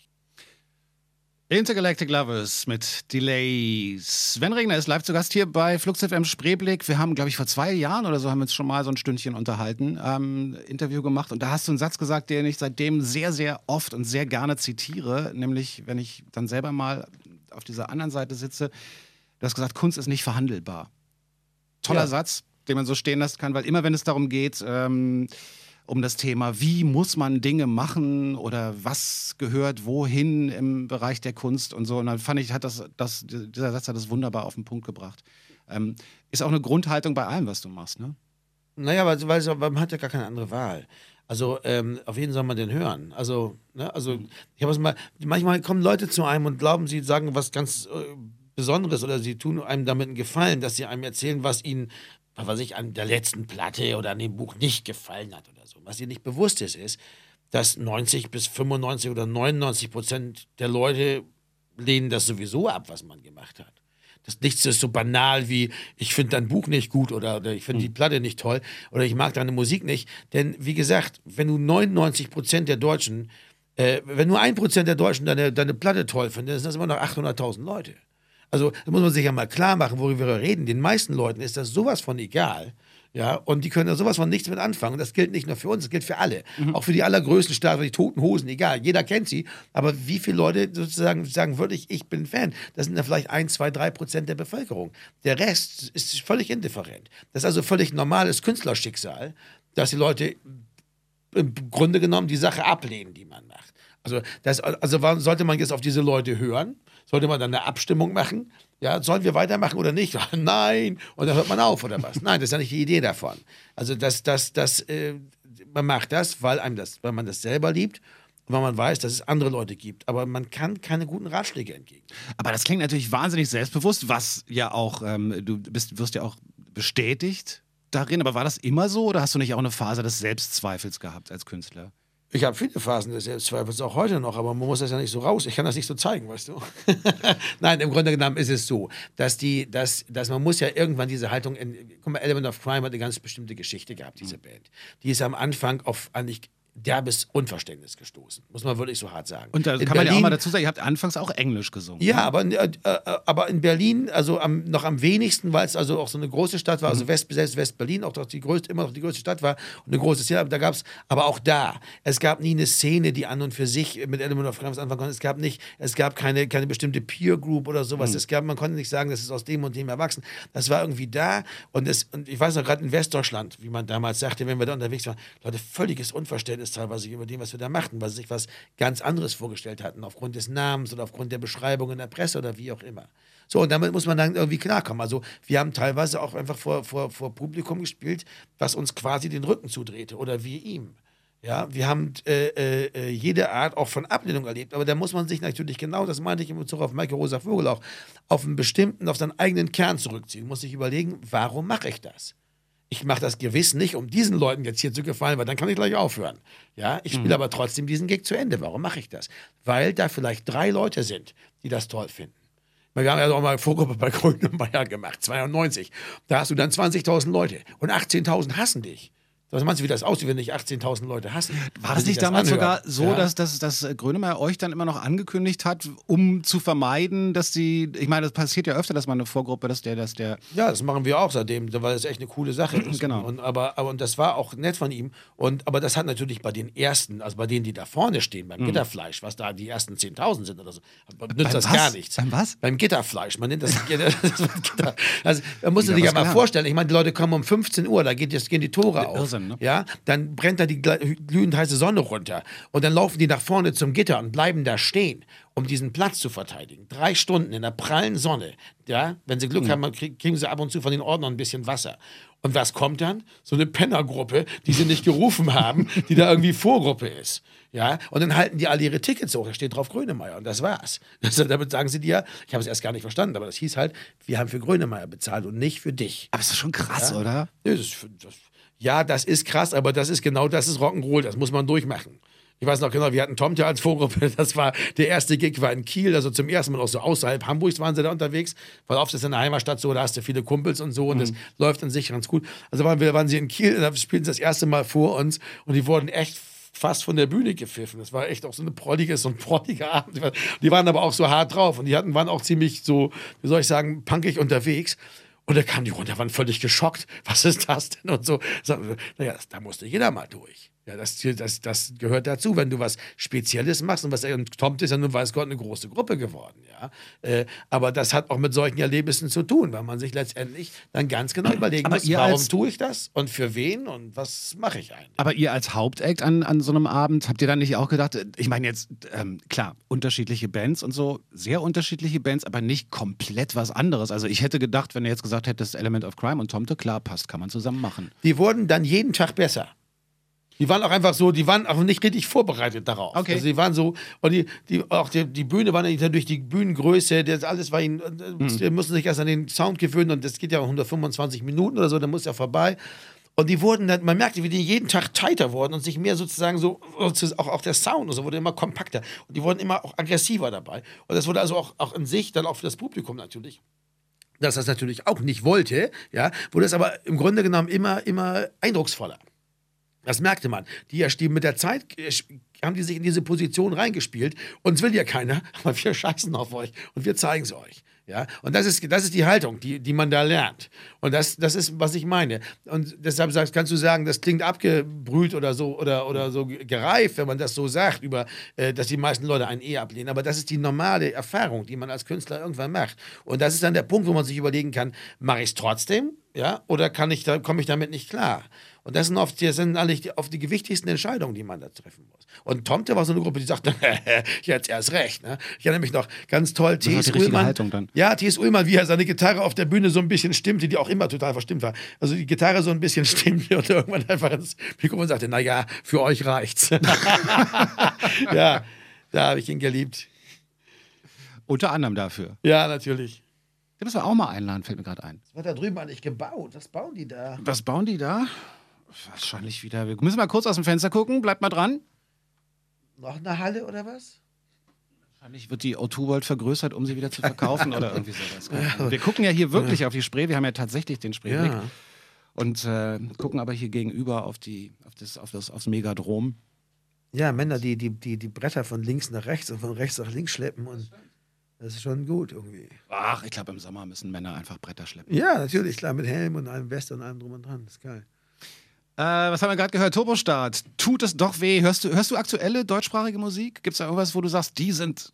Intergalactic Lovers mit Delays. Sven Regner ist live zu Gast hier bei Flux FM Spreeblick. Wir haben, glaube ich, vor zwei Jahren oder so haben wir uns schon mal so ein Stündchen unterhalten, ähm, Interview gemacht. Und da hast du einen Satz gesagt, den ich seitdem sehr, sehr oft und sehr gerne zitiere. Nämlich, wenn ich dann selber mal auf dieser anderen Seite sitze, du hast gesagt, Kunst ist nicht verhandelbar. Toller ja. Satz, den man so stehen lassen kann, weil immer wenn es darum geht, ähm, um das Thema, wie muss man Dinge machen oder was gehört wohin im Bereich der Kunst und so. Und dann fand ich, hat das, das, dieser Satz hat das wunderbar auf den Punkt gebracht. Ähm, ist auch eine Grundhaltung bei allem, was du machst, ne? Naja, weil, weil man hat ja gar keine andere Wahl. Also ähm, auf jeden soll man den hören. Also, ne, also ich habe es mal, manchmal kommen Leute zu einem und glauben, sie sagen was ganz äh, Besonderes oder sie tun einem damit einen Gefallen, dass sie einem erzählen, was ihnen, was ich an der letzten Platte oder an dem Buch nicht gefallen hat oder so. Was ihr nicht bewusst ist, ist, dass 90 bis 95 oder 99 Prozent der Leute lehnen das sowieso ab, was man gemacht hat. Das nichts ist so banal wie ich finde dein Buch nicht gut oder, oder ich finde die hm. Platte nicht toll oder ich mag deine Musik nicht. Denn wie gesagt, wenn du 99 Prozent der Deutschen, äh, wenn nur ein Prozent der Deutschen deine, deine Platte toll finden, dann sind das immer noch 800.000 Leute. Also da muss man sich ja mal klar machen, worüber wir reden. Den meisten Leuten ist das sowas von egal. Ja, und die können da sowas von nichts mit anfangen. Und das gilt nicht nur für uns, das gilt für alle. Mhm. Auch für die allergrößten Staaten, die toten Hosen, egal. Jeder kennt sie. Aber wie viele Leute sozusagen sagen wirklich, ich bin Fan? Das sind ja vielleicht ein, zwei, drei Prozent der Bevölkerung. Der Rest ist völlig indifferent. Das ist also völlig normales Künstlerschicksal, dass die Leute im Grunde genommen die Sache ablehnen, die man macht. Also, das, also sollte man jetzt auf diese Leute hören? Sollte man dann eine Abstimmung machen? Ja, sollen wir weitermachen oder nicht? Nein. Und dann hört man auf oder was? Nein, das ist ja nicht die Idee davon. Also, das, das, das, äh, man macht das, weil einem das, weil man das selber liebt weil man weiß, dass es andere Leute gibt. Aber man kann keine guten Ratschläge entgegen. Aber das klingt natürlich wahnsinnig selbstbewusst, was ja auch, ähm, du bist, wirst ja auch bestätigt darin. Aber war das immer so oder hast du nicht auch eine Phase des Selbstzweifels gehabt als Künstler? Ich habe viele Phasen des Selbstzweifels, auch heute noch, aber man muss das ja nicht so raus. Ich kann das nicht so zeigen, weißt du? Nein, im Grunde genommen ist es so, dass, die, dass, dass man muss ja irgendwann diese Haltung, in, guck mal, Element of Crime hat eine ganz bestimmte Geschichte gehabt, diese Band. Die ist am Anfang auf eigentlich derbes Unverständnis gestoßen, muss man wirklich so hart sagen. Und da in kann Berlin, man ja auch mal dazu sagen, ihr habt anfangs auch Englisch gesungen. Ja, ne? aber, in, äh, äh, aber in Berlin, also am, noch am wenigsten, weil es also auch so eine große Stadt war, also mhm. West, selbst West-Berlin, auch die größte, immer noch die größte Stadt war und eine große Szene, aber da gab es, aber auch da, es gab nie eine Szene, die an und für sich mit Element of Crimes anfangen konnte. Es gab nicht, es gab keine, keine bestimmte Peer Group oder sowas. Mhm. Es gab, man konnte nicht sagen, das ist aus dem und dem erwachsen. Das war irgendwie da und, das, und ich weiß noch, gerade in Westdeutschland, wie man damals sagte, wenn wir da unterwegs waren, Leute, völliges Unverständnis teilweise über dem, was wir da machten, weil sie sich was ganz anderes vorgestellt hatten, aufgrund des Namens oder aufgrund der Beschreibung in der Presse oder wie auch immer. So, und damit muss man dann irgendwie klarkommen. Also, wir haben teilweise auch einfach vor, vor, vor Publikum gespielt, was uns quasi den Rücken zudrehte oder wir ihm. Ja, wir haben äh, äh, jede Art auch von Ablehnung erlebt, aber da muss man sich natürlich genau, das meinte ich in Bezug auf Michael Rosa Vogel auch, auf einen bestimmten, auf seinen eigenen Kern zurückziehen, muss sich überlegen, warum mache ich das? Ich mache das gewiss nicht, um diesen Leuten jetzt hier zu gefallen, weil dann kann ich gleich aufhören. Ja, ich spiele mhm. aber trotzdem diesen Gig zu Ende. Warum mache ich das? Weil da vielleicht drei Leute sind, die das toll finden. Wir haben ja auch mal Vorgruppe bei Grünemeyer gemacht, 92. Da hast du dann 20.000 Leute und 18.000 hassen dich. Was meinst du, wie das aussieht, wenn dich 18.000 Leute hassen? War das nicht damals das sogar so, ja? dass, dass, dass Grönemeyer euch dann immer noch angekündigt hat, um zu vermeiden, dass die, ich meine, das passiert ja öfter, dass man eine Vorgruppe, dass der, dass der. Ja, das machen wir auch seitdem, weil das echt eine coole Sache ist. genau. Und, aber, aber und das war auch nett von ihm. Und, aber das hat natürlich bei den ersten, also bei denen, die da vorne stehen, beim mhm. Gitterfleisch, was da die ersten 10.000 sind oder so, nützt beim das was? gar nichts. Beim was? Beim Gitterfleisch. Man nennt das, das Gitter. Also, da musst du dir ja mal klar. vorstellen, ich meine, die Leute kommen um 15 Uhr, da geht, jetzt gehen die Tore auf. Dann, ne? ja, dann brennt da die glühend heiße Sonne runter. Und dann laufen die nach vorne zum Gitter und bleiben da stehen, um diesen Platz zu verteidigen. Drei Stunden in der prallen Sonne. Ja, wenn sie Mhm. Glück haben, dann krieg- kriegen sie ab und zu von den Ordnern ein bisschen Wasser. Und was kommt dann? So eine Pennergruppe, die sie nicht gerufen haben, die da irgendwie Vorgruppe ist. Ja, und dann halten die alle ihre Tickets hoch. Da steht drauf Grönemeyer und das war's. Das, damit sagen sie dir, ich habe es erst gar nicht verstanden, aber das hieß halt, wir haben für Grönemeyer bezahlt und nicht für dich. Aber es ist schon krass, oder? Nee, das, das, ja, das ist krass, aber das ist genau das ist Rock'n'Roll, das muss man durchmachen. Ich weiß noch genau, wir hatten Tomte als Vorgruppe, das war der erste Gig war in Kiel, also zum ersten Mal auch so außerhalb Hamburgs waren sie da unterwegs, weil oft ist in der Heimatstadt so, da hast du viele Kumpels und so und das läuft an sich ganz gut. Also waren wir waren sie in Kiel, da spielten sie das erste Mal vor uns und die wurden echt fast von der Bühne gepfiffen. Das war echt auch so eine prollige, so ein prolliger Abend. Die waren aber auch so hart drauf und die hatten, waren auch ziemlich so, wie soll ich sagen, punkig unterwegs. Und da kamen die runter, waren völlig geschockt. Was ist das denn? Und so naja, da musste jeder mal durch. Ja, das, das, das gehört dazu, wenn du was Spezielles machst und was und Tomt ist ja nun weiß Gott eine große Gruppe geworden, ja. Äh, aber das hat auch mit solchen Erlebnissen zu tun, weil man sich letztendlich dann ganz genau überlegen Aber muss, ihr warum tue ich das und für wen und was mache ich eigentlich? Aber ihr als Hauptact an, an so einem Abend, habt ihr dann nicht auch gedacht, äh, ich meine jetzt, ähm, klar, unterschiedliche Bands und so, sehr unterschiedliche Bands, aber nicht komplett was anderes. Also ich hätte gedacht, wenn ihr jetzt gesagt hättest, Element of Crime und Tomte, klar, passt, kann man zusammen machen. Die wurden dann jeden Tag besser. Die waren auch einfach so, die waren auch nicht richtig vorbereitet darauf. Okay. Also die waren so, und die, die, auch die, die Bühne war durch die Bühnengröße, das alles war ihnen, Mhm. die mussten sich erst an den Sound gewöhnen und das geht ja 125 Minuten oder so, dann muss ja vorbei. Und die wurden dann, man merkte, wie die jeden Tag tighter wurden und sich mehr sozusagen so, auch, auch der Sound und so wurde immer kompakter. Und die wurden immer auch aggressiver dabei. Und das wurde also auch, auch in sich, dann auch für das Publikum natürlich dass das natürlich auch nicht wollte, ja, wurde es aber im Grunde genommen immer, immer eindrucksvoller. Das merkte man. Die mit der Zeit, äh, haben die sich in diese Position reingespielt. Uns will ja keiner, aber wir scheißen auf euch und wir zeigen es euch. Ja, und das ist, das ist die Haltung, die, die man da lernt. Und das, das ist, was ich meine. Und deshalb sagst, kannst du sagen, das klingt abgebrüht oder so oder, oder so gereift, wenn man das so sagt, über, äh, dass die meisten Leute einen eh ablehnen. Aber das ist die normale Erfahrung, die man als Künstler irgendwann macht. Und das ist dann der Punkt, wo man sich überlegen kann, mache ich es trotzdem? Ja, oder da, komme ich damit nicht klar? Und das sind oft, das sind eigentlich die, oft die gewichtigsten Entscheidungen, die man da treffen muss. Und Tomte war so eine Gruppe, die sagte, jetzt erst recht. Ne? Ich erinnere mich noch ganz toll, Das war T.S. die richtige Ullmann. Haltung dann. Ja, T.S. Ullmann, wie er seine Gitarre auf der Bühne so ein bisschen stimmte, die auch immer total verstimmt war. Also die Gitarre so ein bisschen stimmte und irgendwann einfach ins Mikrofon sagte, naja, für euch reicht's. ja, da habe ich ihn geliebt. Unter anderem dafür. Ja, natürlich. Den müssen wir auch mal einladen, fällt mir gerade ein. Was wird da drüben eigentlich gebaut? Was bauen die da? Was bauen die da? Wahrscheinlich wieder. Wir müssen mal kurz aus dem Fenster gucken, bleibt mal dran. Noch eine Halle oder was? Wahrscheinlich wird die O2 World vergrößert, um sie wieder zu verkaufen oder irgendwie sowas. Wir gucken ja hier wirklich auf die Spree. Wir haben ja tatsächlich den Spreeblick. Ja. Und äh, gucken aber hier gegenüber auf, die, auf, das, auf, das, aufs Megadrom. Ja, Männer, die, die, die die Bretter von links nach rechts und von rechts nach links schleppen und das ist schon gut irgendwie. Ach, ich glaube, im Sommer müssen Männer einfach Bretter schleppen. Ja, natürlich, klar, mit Helm und einem Weste und allem drum und dran. Das ist geil. Äh, was haben wir gerade gehört? Turbostart. Tut es doch weh. Hörst du, hörst du aktuelle deutschsprachige Musik? Gibt es da irgendwas, wo du sagst, die sind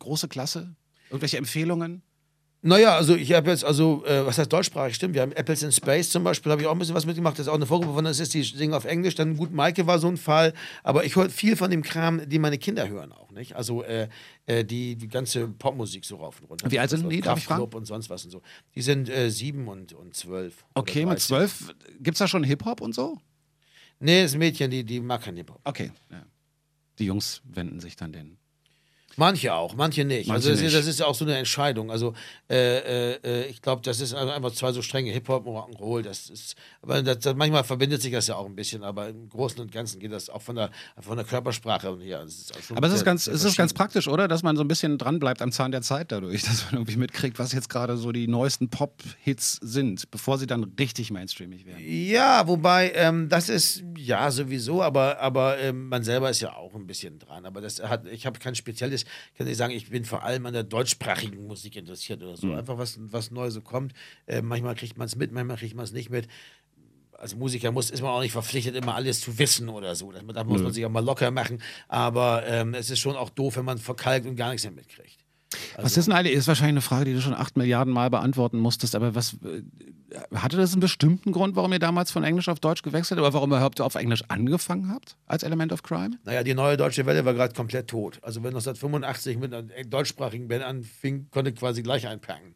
große Klasse? Irgendwelche Empfehlungen? Naja, also ich habe jetzt, also, äh, was heißt deutschsprachig? Stimmt, wir haben Apples in Space zum Beispiel, habe ich auch ein bisschen was mitgemacht. Das ist auch eine Vorgruppe von, das ist, die singen auf Englisch. Dann gut, Maike war so ein Fall. Aber ich höre viel von dem Kram, den meine Kinder hören auch, nicht? Also äh, äh, die, die ganze Popmusik so rauf und runter. Wie alt sind die? Darf ich fragen? Und sonst was und so. Die sind äh, sieben und, und zwölf. Okay, mit 13. zwölf. Gibt es da schon Hip-Hop und so? Nee, das Mädchen, die, die mag kein Hip-Hop. Okay. Ja. Die Jungs wenden sich dann den. Manche auch, manche nicht. Manche also das, nicht. Ist, das ist ja auch so eine Entscheidung. Also äh, äh, äh, ich glaube, das ist einfach zwei so strenge Hip-Hop und Rock'n'Roll. Das ist, aber das, das, manchmal verbindet sich das ja auch ein bisschen, aber im Großen und Ganzen geht das auch von der, von der Körpersprache und schon Aber es ist ganz, es ist ganz praktisch, oder? Dass man so ein bisschen dran bleibt am Zahn der Zeit dadurch, dass man irgendwie mitkriegt, was jetzt gerade so die neuesten Pop-Hits sind, bevor sie dann richtig mainstreamig werden. Ja, wobei, ähm, das ist ja sowieso, aber, aber ähm, man selber ist ja auch ein bisschen dran. Aber das hat, ich habe kein spezielles, kann ich sagen, ich bin vor allem an der deutschsprachigen Musik interessiert oder so. Einfach was, was neu so kommt. Äh, manchmal kriegt man es mit, manchmal kriegt man es nicht mit. Als Musiker muss, ist man auch nicht verpflichtet, immer alles zu wissen oder so. Da muss man sich auch mal locker machen. Aber ähm, es ist schon auch doof, wenn man verkalkt und gar nichts mehr mitkriegt. Also, was ist denn eigentlich, ist wahrscheinlich eine Frage, die du schon acht Milliarden Mal beantworten musstest, aber was, äh, hatte das einen bestimmten Grund, warum ihr damals von Englisch auf Deutsch gewechselt oder warum ihr überhaupt auf Englisch angefangen habt als Element of Crime? Naja, die neue deutsche Welle war gerade komplett tot. Also wenn 1985 mit einer deutschsprachigen Band anfing, konnte quasi gleich einpacken.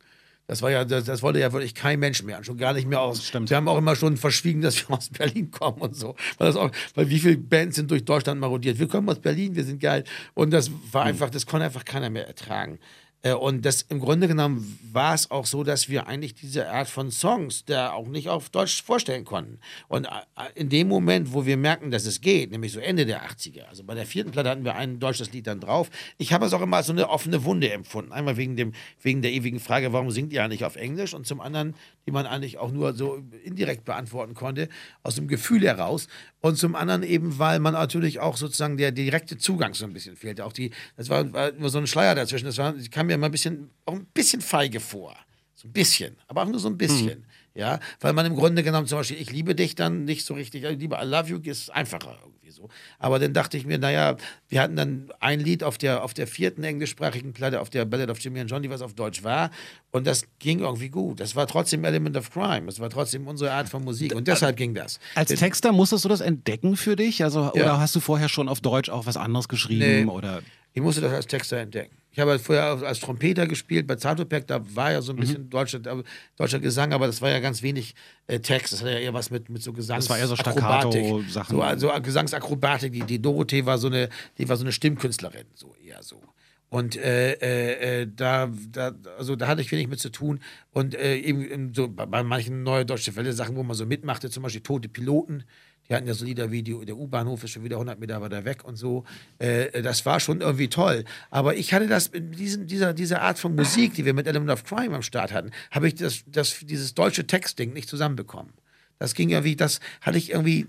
Das war ja, das, das, wollte ja wirklich kein Mensch mehr. Schon gar nicht mehr aus. Stimmt. Wir haben auch immer schon verschwiegen, dass wir aus Berlin kommen und so. Weil, auch, weil wie viele Bands sind durch Deutschland marodiert? Wir kommen aus Berlin, wir sind geil. Und das war hm. einfach, das konnte einfach keiner mehr ertragen. Äh, und das im Grunde genommen war es auch so, dass wir eigentlich diese Art von Songs da auch nicht auf Deutsch vorstellen konnten. Und äh, in dem Moment, wo wir merken, dass es geht, nämlich so Ende der 80er, also bei der vierten Platte hatten wir ein deutsches Lied dann drauf. Ich habe es auch immer als so eine offene Wunde empfunden. Einmal wegen, dem, wegen der ewigen Frage, warum singt ihr eigentlich auf Englisch? Und zum anderen, die man eigentlich auch nur so indirekt beantworten konnte, aus dem Gefühl heraus. Und zum anderen eben, weil man natürlich auch sozusagen der direkte Zugang so ein bisschen fehlte. Auch die, das war, war immer so ein Schleier dazwischen. Das war, kam mir immer ein bisschen, auch ein bisschen feige vor. So ein bisschen, aber auch nur so ein bisschen. Mhm. Ja, weil man im Grunde genommen zum Beispiel, ich liebe dich dann nicht so richtig, ich liebe I love you ist einfacher irgendwie so. Aber dann dachte ich mir, naja, wir hatten dann ein Lied auf der, auf der vierten englischsprachigen Platte, auf der Ballad of Jimmy and Johnny, was auf Deutsch war. Und das ging irgendwie gut. Das war trotzdem Element of Crime. Das war trotzdem unsere Art von Musik. Und deshalb ging das. Als Texter musstest du das entdecken für dich? Also, ja. Oder hast du vorher schon auf Deutsch auch was anderes geschrieben? Nee, oder? Ich musste das als Texter entdecken. Ich habe vorher als Trompeter gespielt bei Zatopek, da war ja so ein mhm. bisschen mhm. deutscher, deutscher Gesang, aber das war ja ganz wenig äh, Text. Das hatte ja eher was mit, mit so Gesangs Das war eher so Staccato-Sachen. So, also Gesangsakrobatik. Die, die Dorothee war so eine, die war so eine Stimmkünstlerin, so eher so. Und äh, äh, äh da, da, also da hatte ich wenig mit zu tun. Und äh, eben so bei, bei manchen neue deutsche Welle Sachen, wo man so mitmachte, zum Beispiel Tote Piloten, die hatten ja so Lieder wie die, der U-Bahnhof ist schon wieder 100 Meter weiter weg und so. Äh, das war schon irgendwie toll. Aber ich hatte das in diesen, dieser, dieser Art von Musik, die wir mit Element of Crime am Start hatten, habe ich das, das, dieses deutsche Textding nicht zusammenbekommen. Das ging irgendwie, das hatte ich irgendwie,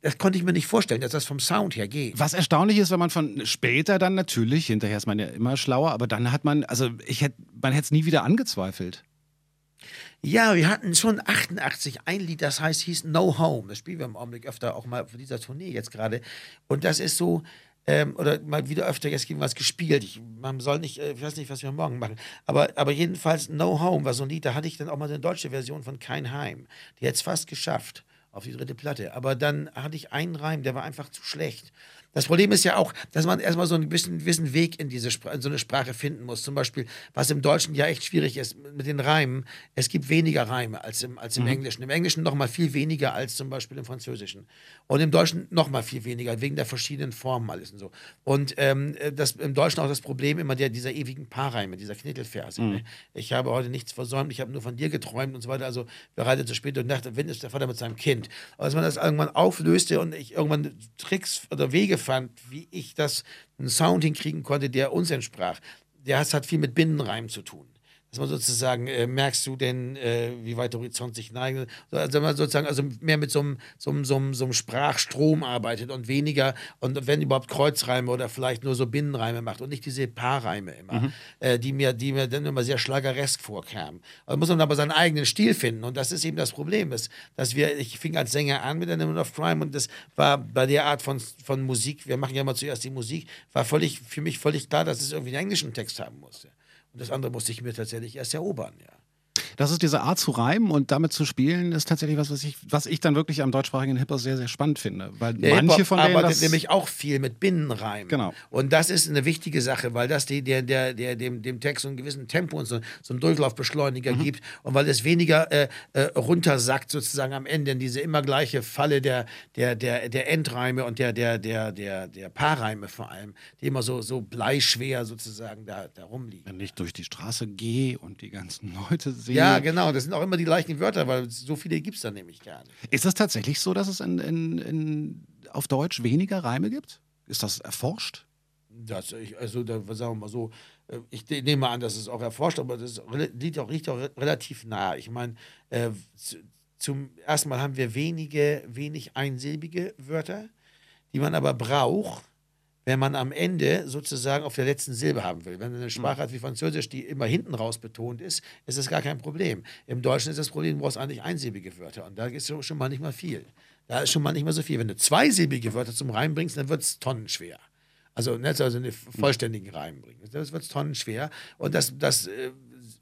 das konnte ich mir nicht vorstellen, dass das vom Sound her geht. Was erstaunlich ist, wenn man von später dann natürlich, hinterher ist man ja immer schlauer, aber dann hat man, also ich hätte, man hätte es nie wieder angezweifelt. Ja, wir hatten schon 88 ein Lied, das heißt, hieß No Home. Das spielen wir im Augenblick öfter auch mal für dieser Tournee jetzt gerade. Und das ist so, ähm, oder mal wieder öfter jetzt gegen was gespielt. Ich, man soll nicht, äh, ich weiß nicht, was wir morgen machen. Aber, aber jedenfalls No Home war so ein Lied, da hatte ich dann auch mal eine deutsche Version von Kein Heim. Die hat es fast geschafft auf die dritte Platte. Aber dann hatte ich einen Reim, der war einfach zu schlecht. Das Problem ist ja auch, dass man erstmal so einen gewissen, gewissen Weg in, diese in so eine Sprache finden muss. Zum Beispiel, was im Deutschen ja echt schwierig ist mit den Reimen. Es gibt weniger Reime als im, als im mhm. Englischen. Im Englischen noch mal viel weniger als zum Beispiel im Französischen. Und im Deutschen noch mal viel weniger, wegen der verschiedenen Formen alles und so. Und ähm, das, im Deutschen auch das Problem immer der, dieser ewigen Paarreime, dieser Knittelverse. Mhm. Ne? Ich habe heute nichts versäumt, ich habe nur von dir geträumt und so weiter. Also bereitet zu spät und Nacht, wenn ist der Vater mit seinem Kind. Aber dass man das irgendwann auflöste und ich irgendwann Tricks oder Wege fand, wie ich das einen Sound hinkriegen konnte, der uns entsprach. Der hat viel mit Binnenreim zu tun dass man sozusagen, äh, merkst du denn, äh, wie weit der Horizont sich neigt? Also man sozusagen also mehr mit so einem, so, einem, so, einem, so einem Sprachstrom arbeitet und weniger, und wenn überhaupt Kreuzreime oder vielleicht nur so Binnenreime macht und nicht diese Paarreime immer, mhm. äh, die, mir, die mir dann immer sehr schlageresk vorkamen. Also muss man aber seinen eigenen Stil finden und das ist eben das Problem, dass, dass wir, ich fing als Sänger an mit Element of Crime und das war bei der Art von, von Musik, wir machen ja mal zuerst die Musik, war völlig, für mich völlig klar, dass es irgendwie einen englischen Text haben musste. Und das andere musste ich mir tatsächlich erst erobern, ja. Das ist diese Art zu reimen und damit zu spielen, ist tatsächlich was, was ich, was ich dann wirklich am deutschsprachigen Hip-Hop sehr, sehr spannend finde. Weil der manche von denen. arbeitet nämlich auch viel mit Binnenreimen. Genau. Und das ist eine wichtige Sache, weil das die, der, der, der, dem, dem Text so einen gewissen Tempo und so, so einen Durchlaufbeschleuniger mhm. gibt und weil es weniger äh, äh, runtersackt sozusagen am Ende in diese immer gleiche Falle der, der, der, der Endreime und der, der, der, der, der Paarreime vor allem, die immer so, so bleischwer sozusagen da, da rumliegen. Wenn ich durch die Straße gehe und die ganzen Leute sehe. Ja, genau. Das sind auch immer die gleichen Wörter, weil so viele gibt es da nämlich gar nicht. Ist das tatsächlich so, dass es in, in, in, auf Deutsch weniger Reime gibt? Ist das erforscht? Das, ich, also, da, sagen wir mal so, äh, ich nehme an, dass es auch erforscht, aber das liegt auch, liegt auch relativ nah. Ich meine, äh, zum ersten Mal haben wir wenige, wenig einsilbige Wörter, die man aber braucht, wenn man am Ende sozusagen auf der letzten Silbe haben will. Wenn man eine Sprache hat wie Französisch, die immer hinten raus betont ist, ist das gar kein Problem. Im Deutschen ist das Problem, du brauchst eigentlich einsilbige Wörter und da ist schon mal nicht mal viel. Da ist schon mal nicht mal so viel. Wenn du zweisilbige Wörter zum Reim bringst, dann wird es tonnenschwer. Also, ne, also einen vollständigen Reim bringen. Das wird tonnenschwer. Und das, das äh,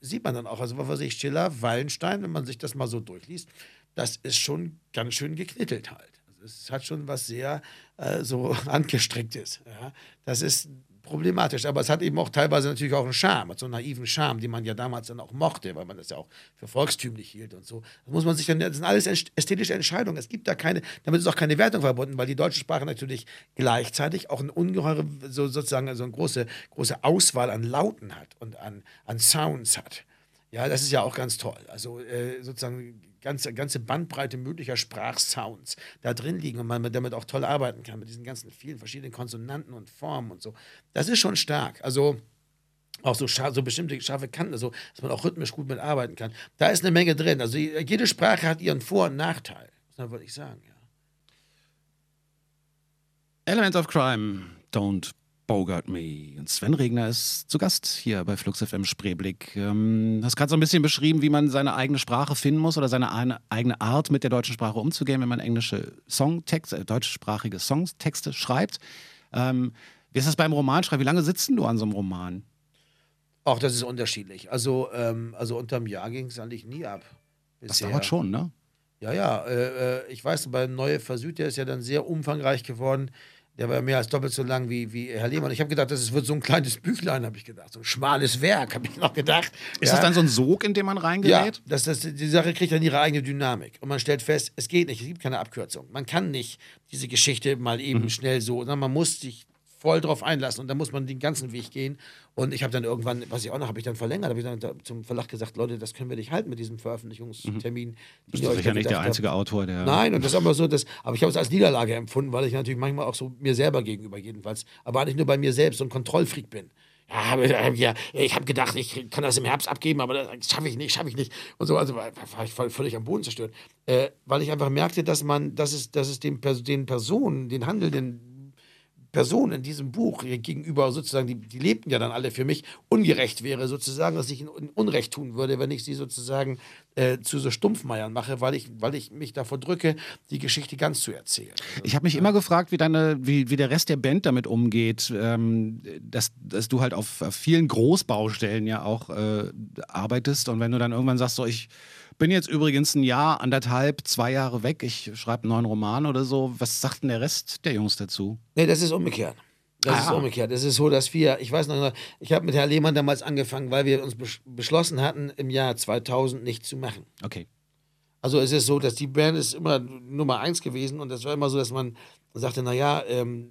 sieht man dann auch. Also, was weiß ich, Schiller, Wallenstein, wenn man sich das mal so durchliest, das ist schon ganz schön geknittelt halt. Also es hat schon was sehr äh, so angestricktes. Ja. Das ist problematisch. Aber es hat eben auch teilweise natürlich auch einen Charme, so einen naiven Charme, den man ja damals dann auch mochte, weil man das ja auch für volkstümlich hielt und so. Das muss man sich dann, das sind alles ästhetische Entscheidungen. Es gibt da keine, damit ist auch keine Wertung verbunden, weil die deutsche Sprache natürlich gleichzeitig auch eine ungeheure, so sozusagen, also eine große, große Auswahl an Lauten hat und an, an Sounds hat. Ja, das ist ja auch ganz toll. Also äh, sozusagen ganze, ganze Bandbreite möglicher Sprachsounds da drin liegen und man damit auch toll arbeiten kann, mit diesen ganzen vielen verschiedenen Konsonanten und Formen und so. Das ist schon stark. Also auch so, so bestimmte scharfe Kanten, also, dass man auch rhythmisch gut mitarbeiten kann. Da ist eine Menge drin. Also jede Sprache hat ihren Vor- und Nachteil. Das würde ich sagen, ja. Elements of Crime, Don't Bogart Me. Und Sven Regner ist zu Gast hier bei Flux FM Spreeblick. Ähm, hast gerade so ein bisschen beschrieben, wie man seine eigene Sprache finden muss oder seine eigene Art mit der deutschen Sprache umzugehen, wenn man englische Songtexte, äh, deutschsprachige Songtexte schreibt. Ähm, wie ist das beim Romanschreiben? Wie lange sitzt du an so einem Roman? Auch das ist unterschiedlich. Also, ähm, also unterm Jahr ging es eigentlich nie ab. Bisher. Das dauert schon, ne? Ja, ja. Äh, äh ich weiß, bei Neue Versüd, der ist ja dann sehr umfangreich geworden. Der war mehr als doppelt so lang wie, wie Herr Lehmann. Ich habe gedacht, das wird so ein kleines Büchlein, habe ich gedacht. So ein schmales Werk, habe ich noch gedacht. Ist ja. das dann so ein Sog, in dem man reingerät? Ja, das, das, die Sache kriegt dann ihre eigene Dynamik. Und man stellt fest, es geht nicht, es gibt keine Abkürzung. Man kann nicht diese Geschichte mal eben mhm. schnell so, sondern man muss sich voll drauf einlassen und dann muss man den ganzen Weg gehen. Und ich habe dann irgendwann, was ich auch noch, habe ich dann verlängert, habe ich dann zum Verlag gesagt, Leute, das können wir nicht halten mit diesem Veröffentlichungstermin. Mhm. Du bist sicher nicht der einzige. Autor, der. Nein, und das ist aber so, dass, aber ich habe es als Niederlage empfunden, weil ich natürlich manchmal auch so mir selber gegenüber jedenfalls, aber nicht nur bei mir selbst, so ein Kontrollfreak bin. Ja, ja, ich habe gedacht, ich kann das im Herbst abgeben, aber das schaffe ich nicht, schaffe ich nicht. Und so, also war, war ich völlig am Boden zerstört. Äh, weil ich einfach merkte, dass man, dass es, dass es dem, den Personen, den Handelnden Person in diesem Buch gegenüber sozusagen, die, die lebten ja dann alle für mich, ungerecht wäre sozusagen, dass ich ihnen Unrecht tun würde, wenn ich sie sozusagen äh, zu so Stumpfmeiern mache, weil ich, weil ich mich davor drücke, die Geschichte ganz zu erzählen. Ich habe mich immer gefragt, wie, deine, wie, wie der Rest der Band damit umgeht, ähm, dass, dass du halt auf, auf vielen Großbaustellen ja auch äh, arbeitest und wenn du dann irgendwann sagst, so ich bin jetzt übrigens ein Jahr, anderthalb, zwei Jahre weg. Ich schreibe einen neuen Roman oder so. Was sagt denn der Rest der Jungs dazu? Nee, das ist umgekehrt. Das ah. ist umgekehrt. Es ist so, dass wir, ich weiß noch, ich habe mit Herrn Lehmann damals angefangen, weil wir uns beschlossen hatten, im Jahr 2000 nichts zu machen. Okay. Also es ist so, dass die Band ist immer Nummer eins gewesen und es war immer so, dass man sagte, naja, ähm,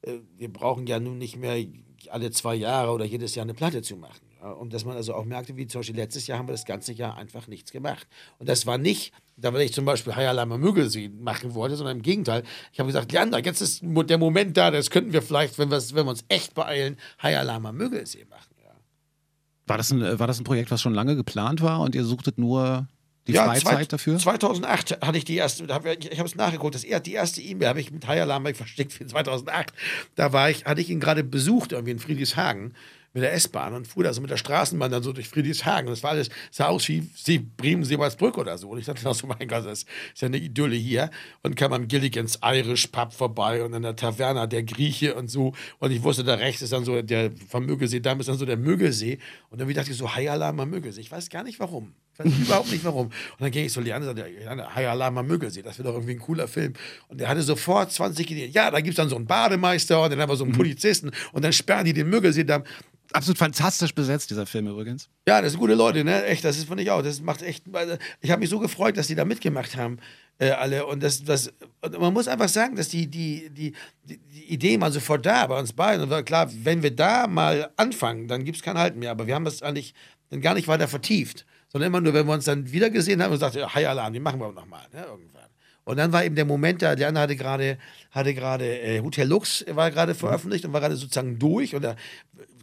äh, wir brauchen ja nun nicht mehr alle zwei Jahre oder jedes Jahr eine Platte zu machen. Und dass man also auch merkte, wie zum Beispiel letztes Jahr haben wir das ganze Jahr einfach nichts gemacht. Und das war nicht, da weil ich zum Beispiel Hayalama Mögelsee machen wollte, sondern im Gegenteil. Ich habe gesagt, Leander, jetzt ist der Moment da, das könnten wir vielleicht, wenn, wenn wir uns echt beeilen, Hayalama Mögelsee machen. Ja. War, das ein, war das ein Projekt, was schon lange geplant war und ihr suchtet nur die ja, Freizeit dafür? 2008 hatte ich die erste, ich habe es nachgeguckt, das, die erste E-Mail habe ich mit Hayalama versteckt für 2008. Da war ich, hatte ich ihn gerade besucht, irgendwie in Friedrichshagen mit der S-Bahn und fuhr da so mit der Straßenbahn dann so durch Friedrichshagen. Das war alles, sah aus wie Sie, Bremen, Seebalsbrück oder so. Und ich dachte, so, mein Gott, das ist ja eine Idylle hier. Und kam am Gilligans Irish Pub vorbei und an der Taverna der Grieche und so. Und ich wusste, da rechts ist dann so der vom Mögelsee, da ist dann so der Mögelsee. Und dann dachte ich so, High Alarm am Mögelsee. Ich weiß gar nicht warum. Ich weiß überhaupt nicht warum. Und dann ging ich so Leander sagte, High Alarm am Mögelsee, das wird doch irgendwie ein cooler Film. Und der hatte sofort 20 Ideen. Ja, da gibt es dann so einen Bademeister und dann haben wir so einen mhm. Polizisten und dann sperren die den Mögelsee da absolut fantastisch besetzt, dieser Film übrigens. Ja, das sind gute Leute, ne? Echt, das ist, finde ich auch. Das macht echt. Ich habe mich so gefreut, dass die da mitgemacht haben, äh, alle. Und das, das, und man muss einfach sagen, dass die, die, die, die, Idee mal sofort da bei uns beiden. Und war klar, wenn wir da mal anfangen, dann gibt es kein Halten mehr. Aber wir haben das eigentlich dann gar nicht weiter vertieft. Sondern immer nur, wenn wir uns dann wieder gesehen haben und sagten, Hi Alarm, die machen wir nochmal, ne? Irgendwann. Und dann war eben der Moment da, der andere hatte gerade, hatte gerade äh, Hotel Lux war gerade veröffentlicht und war gerade sozusagen durch und da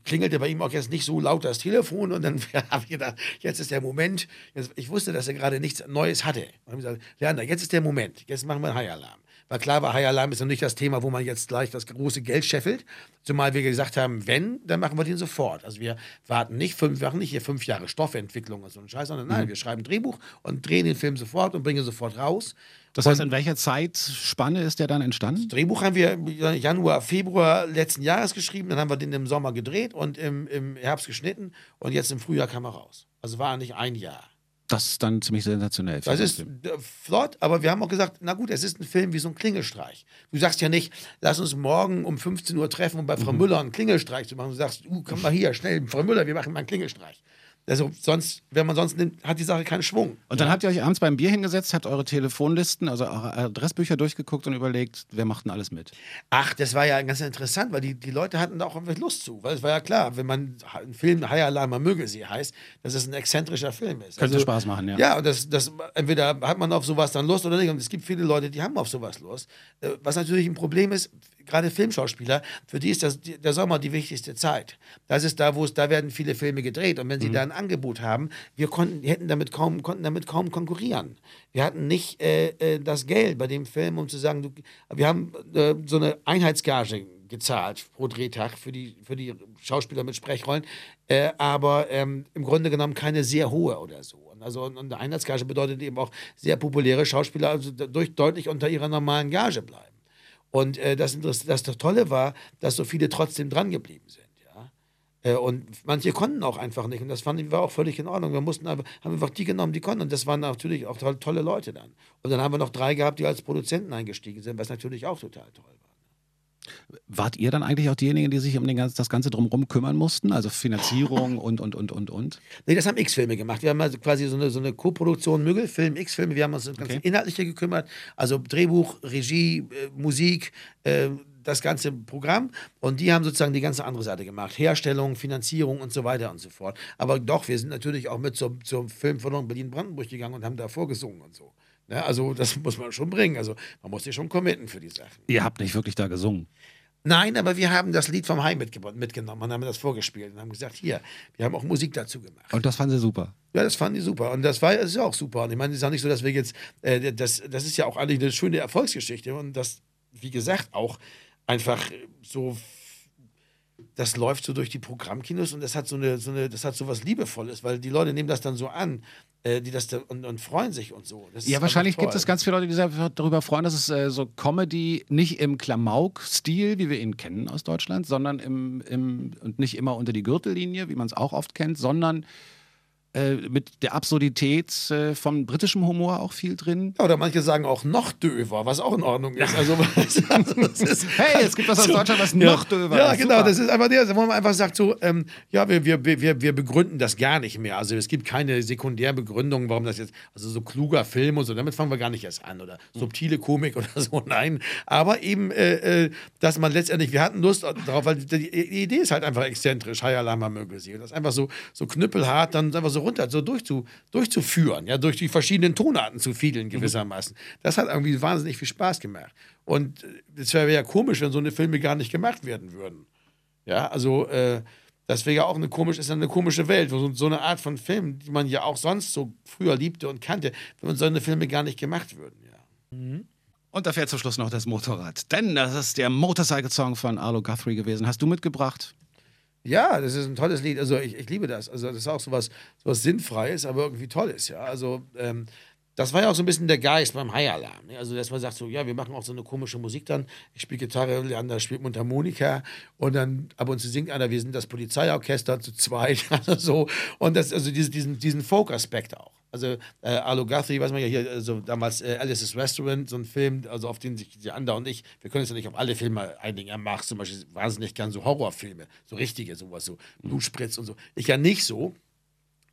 klingelte bei ihm auch jetzt nicht so laut das Telefon und dann habe ich gedacht, jetzt ist der Moment. Jetzt, ich wusste, dass er gerade nichts Neues hatte. Und habe gesagt, Leander, jetzt ist der Moment. Jetzt machen wir einen High-Alarm. Weil klar war, High Alarm ist noch nicht das Thema, wo man jetzt gleich das große Geld scheffelt. Zumal wir gesagt haben, wenn, dann machen wir den sofort. Also wir warten nicht fünf, wir machen nicht hier fünf Jahre Stoffentwicklung und so einen Scheiß, sondern nein, wir schreiben ein Drehbuch und drehen den Film sofort und bringen sofort raus. Das heißt, in welcher Zeitspanne ist der dann entstanden? Drehbuch haben wir im Januar, Februar letzten Jahres geschrieben, dann haben wir den im Sommer gedreht und im, im Herbst geschnitten und jetzt im Frühjahr kam er raus. Also war nicht ein Jahr. Das ist dann ziemlich sensationell. Das ist Film. äh, flott, aber wir haben auch gesagt, na gut, es ist ein Film wie so ein Klingelstreich. Du sagst ja nicht, lass uns morgen um 15 Uhr treffen, um bei Mhm. Frau Müller einen Klingelstreich zu machen. Du sagst, uh, komm mal hier, schnell, Frau Müller, wir machen mal einen Klingelstreich. Also sonst, wenn man sonst nimmt, hat die Sache keinen Schwung. Und dann habt ihr euch abends beim Bier hingesetzt, habt eure Telefonlisten, also eure Adressbücher durchgeguckt und überlegt, wer macht denn alles mit? Ach, das war ja ganz interessant, weil die, die Leute hatten da auch Lust zu. Weil es war ja klar, wenn man einen Film High Alarm man möge sie heißt, dass es ein exzentrischer Film ist. Also Könnte Spaß machen, ja. Ja, und das, das, entweder hat man auf sowas dann Lust oder nicht. Und es gibt viele Leute, die haben auf sowas Lust. Äh, Was natürlich ein Problem ist, gerade Filmschauspieler, für die ist das, der Sommer die wichtigste Zeit. Das ist da, wo es, da werden viele Filme gedreht. Und wenn sie da ein Angebot haben, wir konnten, hätten damit kaum, konnten damit kaum konkurrieren. Wir hatten nicht äh, äh, das Geld bei dem Film, um zu sagen, du, wir haben äh, so eine Einheitsgage gezahlt pro Drehtag für die, für die Schauspieler mit Sprechrollen, äh, aber ähm, im Grunde genommen keine sehr hohe oder so. Und also und eine Einheitsgage bedeutet eben auch sehr populäre Schauspieler also dadurch deutlich unter ihrer normalen Gage bleiben. Und äh, das, das, das Tolle war, dass so viele trotzdem dran geblieben sind. Ja? Äh, und manche konnten auch einfach nicht. Und das fand ich war auch völlig in Ordnung. Wir mussten einfach, haben einfach die genommen, die konnten. Und das waren natürlich auch tolle Leute dann. Und dann haben wir noch drei gehabt, die als Produzenten eingestiegen sind, was natürlich auch total toll war. Wart ihr dann eigentlich auch diejenigen, die sich um ganzen, das Ganze drumherum kümmern mussten? Also Finanzierung und, und, und, und, und? Nee, das haben X-Filme gemacht. Wir haben also quasi so eine, so eine Co-Produktion Müggel, Film, X-Filme. Wir haben uns um das Okay. Inhaltliche gekümmert. Also Drehbuch, Regie, äh, Musik, äh, das ganze Programm. Und die haben sozusagen die ganze andere Seite gemacht. Herstellung, Finanzierung und so weiter und so fort. Aber doch, wir sind natürlich auch mit zur, zur Filmförderung Berlin-Brandenburg gegangen und haben da vorgesungen und so. Ne? Also das muss man schon bringen. Also man muss sich schon committen für die Sachen. Ihr habt nicht wirklich da gesungen. Nein, aber wir haben das Lied vom Heim mitge- mitgenommen und haben das vorgespielt und haben gesagt, hier, wir haben auch Musik dazu gemacht. Und das fanden sie super. Ja, das fanden die super. Und das war das ist ja auch super. Und ich meine, es ist auch nicht so, dass wir jetzt, äh, das, das ist ja auch eigentlich eine schöne Erfolgsgeschichte. Und das, wie gesagt, auch einfach so, das läuft so durch die Programmkinos und das hat so eine, so eine, das hat so was Liebevolles, weil die Leute nehmen das dann so an, äh, die das da, und, und freuen sich und so. Das Ja, wahrscheinlich gibt es ganz viele Leute, die sich darüber freuen, dass es äh, so Comedy nicht im Klamauk-Stil, wie wir ihn kennen aus Deutschland, sondern im, im und nicht immer unter die Gürtellinie, wie man es auch oft kennt, sondern äh, mit der Absurdität äh, vom britischen Humor auch viel drin. Ja, oder manche sagen auch noch döver, was auch in Ordnung ist. Also, also ist Hey, es gibt was aus Deutschland, was noch döver Ja, ist. genau. Super. Das ist einfach der, wo man einfach sagt so, ähm, ja, wir, wir, wir, wir begründen das gar nicht mehr. Also es gibt keine Sekundärbegründung, warum das jetzt, also so kluger Film und so, damit fangen wir gar nicht erst an. Oder subtile Komik oder so, nein. Aber eben, äh, äh, dass man letztendlich, wir hatten Lust darauf, weil die, die Idee ist halt einfach exzentrisch, High sie. Und das einfach so, so knüppelhart dann einfach so runter, so durchzu, durchzuführen, ja, durch die verschiedenen Tonarten zu fiedeln gewissermaßen. Das hat irgendwie wahnsinnig viel Spaß gemacht. Und es wäre ja komisch, wenn so eine Filme gar nicht gemacht werden würden. Ja, also äh, das wäre ja auch eine komische, ist eine komische Welt, wo so, so eine Art von Film, die man ja auch sonst so früher liebte und kannte, wenn man so eine Filme gar nicht gemacht würden. Ja. Und da fährt zum Schluss noch das Motorrad. Denn das ist der Motorcycle-Song von Arlo Guthrie gewesen. Hast du mitgebracht? Ja, das ist ein tolles Lied. Also ich, ich liebe das. Also das ist auch sowas, sowas Sinnfreies, aber irgendwie Tolles, ja. Also ähm, das war ja auch so ein bisschen der Geist beim High Alarm. Ne? Also dass man sagt so, ja, wir machen auch so eine komische Musik dann. Ich spiele Gitarre, Leander spielt Mundharmonika und dann ab und zu singt einer, wir sind das Polizeiorchester zu zweit, also so. Und das, also diese, diesen, diesen Folk-Aspekt auch. Also äh, Arlo Guthrie, weiß man ja hier, also damals äh, Alice's Restaurant, so ein Film, also auf den sich Ander und ich, wir können uns ja nicht auf alle Filme einigen. Er mag zum Beispiel wahnsinnig gern so Horrorfilme, so richtige, sowas, so Blutspritz und so. Ich ja nicht so.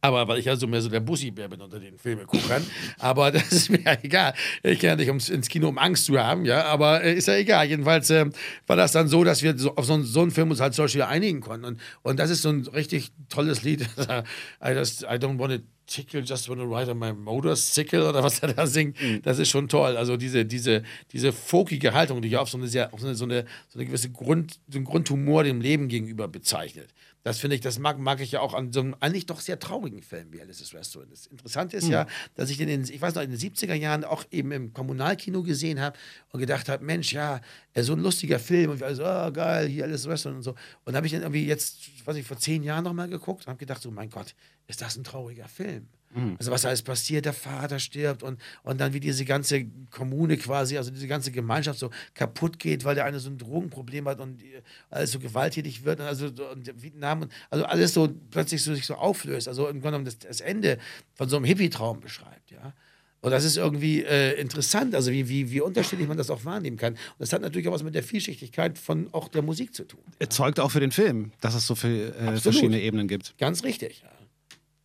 Aber weil ich ja so mehr so der Bussi-Bär bin unter den Filmeguckern. aber das ist mir ja egal. Ich gehe ja nicht ums, ins Kino, um Angst zu haben, ja. Aber äh, ist ja egal. Jedenfalls äh, war das dann so, dass wir so, auf so, einen- so einen Film uns halt zum Beispiel einigen konnten. Und, und das ist so ein richtig tolles Lied. I, just, I don't want it Tickle, just wanna ride on my motorcycle oder was er da singt, mhm. das ist schon toll. Also diese, diese, diese folkige Haltung, die ja auf so eine, sehr, auf so eine, so eine, so eine gewisse Grund, so einen Grundhumor dem Leben gegenüber bezeichnet. Das finde ich, das mag, mag ich ja auch an so einem eigentlich doch sehr traurigen Film wie Alice's Restaurant. Das Interessante ist mhm. ja, dass ich den in, ich weiß noch, in den 70er Jahren auch eben im Kommunalkino gesehen habe und gedacht habe, Mensch, ja, so ein lustiger Film und wir alle so, oh, geil, hier Alice's Restaurant und so. Und habe ich dann irgendwie jetzt, weiß ich, vor zehn Jahren nochmal geguckt und habe gedacht, so, mein Gott, ist das ein trauriger Film. Mhm. Also was alles passiert, der Vater stirbt und, und dann wie diese ganze Kommune quasi, also diese ganze Gemeinschaft so kaputt geht, weil der eine so ein Drogenproblem hat und alles so gewalttätig wird und also und Vietnam und also alles so plötzlich so sich so auflöst, also im Grunde genommen das, das Ende von so einem Hippie-Traum beschreibt, ja. Und das ist irgendwie äh, interessant, also wie, wie, wie unterschiedlich man das auch wahrnehmen kann. Und das hat natürlich auch was mit der Vielschichtigkeit von auch der Musik zu tun. Ja. Zeugt auch für den Film, dass es so viele äh, verschiedene Ebenen gibt. Ganz richtig, ja.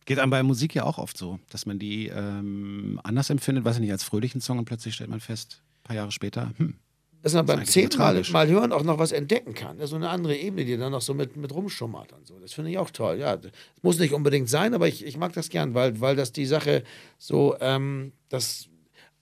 Geht einem bei Musik ja auch oft so, dass man die ähm, anders empfindet, weiß ich nicht, als fröhlichen Song und plötzlich stellt man fest, ein paar Jahre später, hm, dass man beim zehnten Mal, mal, hören auch noch was entdecken kann. So eine andere Ebene, die dann noch so mit, mit rumschummert und so. Das finde ich auch toll. Ja, das muss nicht unbedingt sein, aber ich, ich mag das gern, weil, weil das die Sache so, ähm, das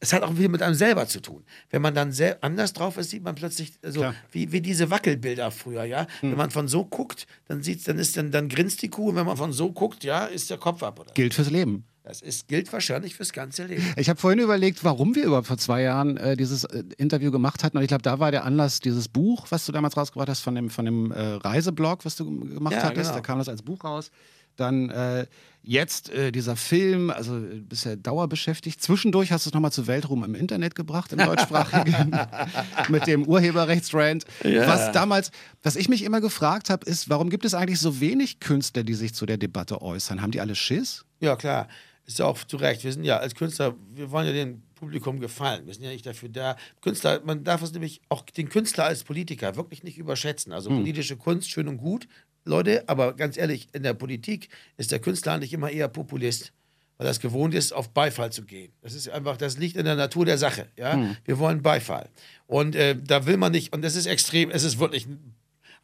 es hat auch viel mit einem selber zu tun. Wenn man dann anders drauf ist, sieht man plötzlich so wie, wie diese Wackelbilder früher, ja. Hm. Wenn man von so guckt, dann sieht's, dann ist dann, dann grinst die Kuh und wenn man von so guckt, ja, ist der Kopf ab. Oder? Gilt fürs Leben. Das ist, gilt wahrscheinlich fürs ganze Leben. Ich habe vorhin überlegt, warum wir überhaupt vor zwei Jahren äh, dieses äh, Interview gemacht hatten. Und ich glaube, da war der Anlass dieses Buch, was du damals rausgebracht hast, von dem, von dem äh, Reiseblog, was du gemacht ja, hattest. Genau. Da kam das als Buch raus. Dann äh, jetzt äh, dieser Film, also äh, bist ja dauerbeschäftigt. Zwischendurch hast du es nochmal zu Weltruhm im Internet gebracht, im deutschsprachigen, mit dem Urheberrechtsrand. Ja. Was damals, was ich mich immer gefragt habe, ist, warum gibt es eigentlich so wenig Künstler, die sich zu der Debatte äußern? Haben die alle Schiss? Ja, klar. Ist ja auch zu Recht. Wir sind ja als Künstler, wir wollen ja dem Publikum gefallen. Wir sind ja nicht dafür da. Künstler, man darf es nämlich auch den Künstler als Politiker wirklich nicht überschätzen. Also hm. politische Kunst, schön und gut, Leute, aber ganz ehrlich, in der Politik ist der Künstler eigentlich immer eher Populist, weil er es gewohnt ist, auf Beifall zu gehen. Das ist einfach, das liegt in der Natur der Sache. Ja? Hm. Wir wollen Beifall. Und äh, da will man nicht, und das ist extrem, es ist wirklich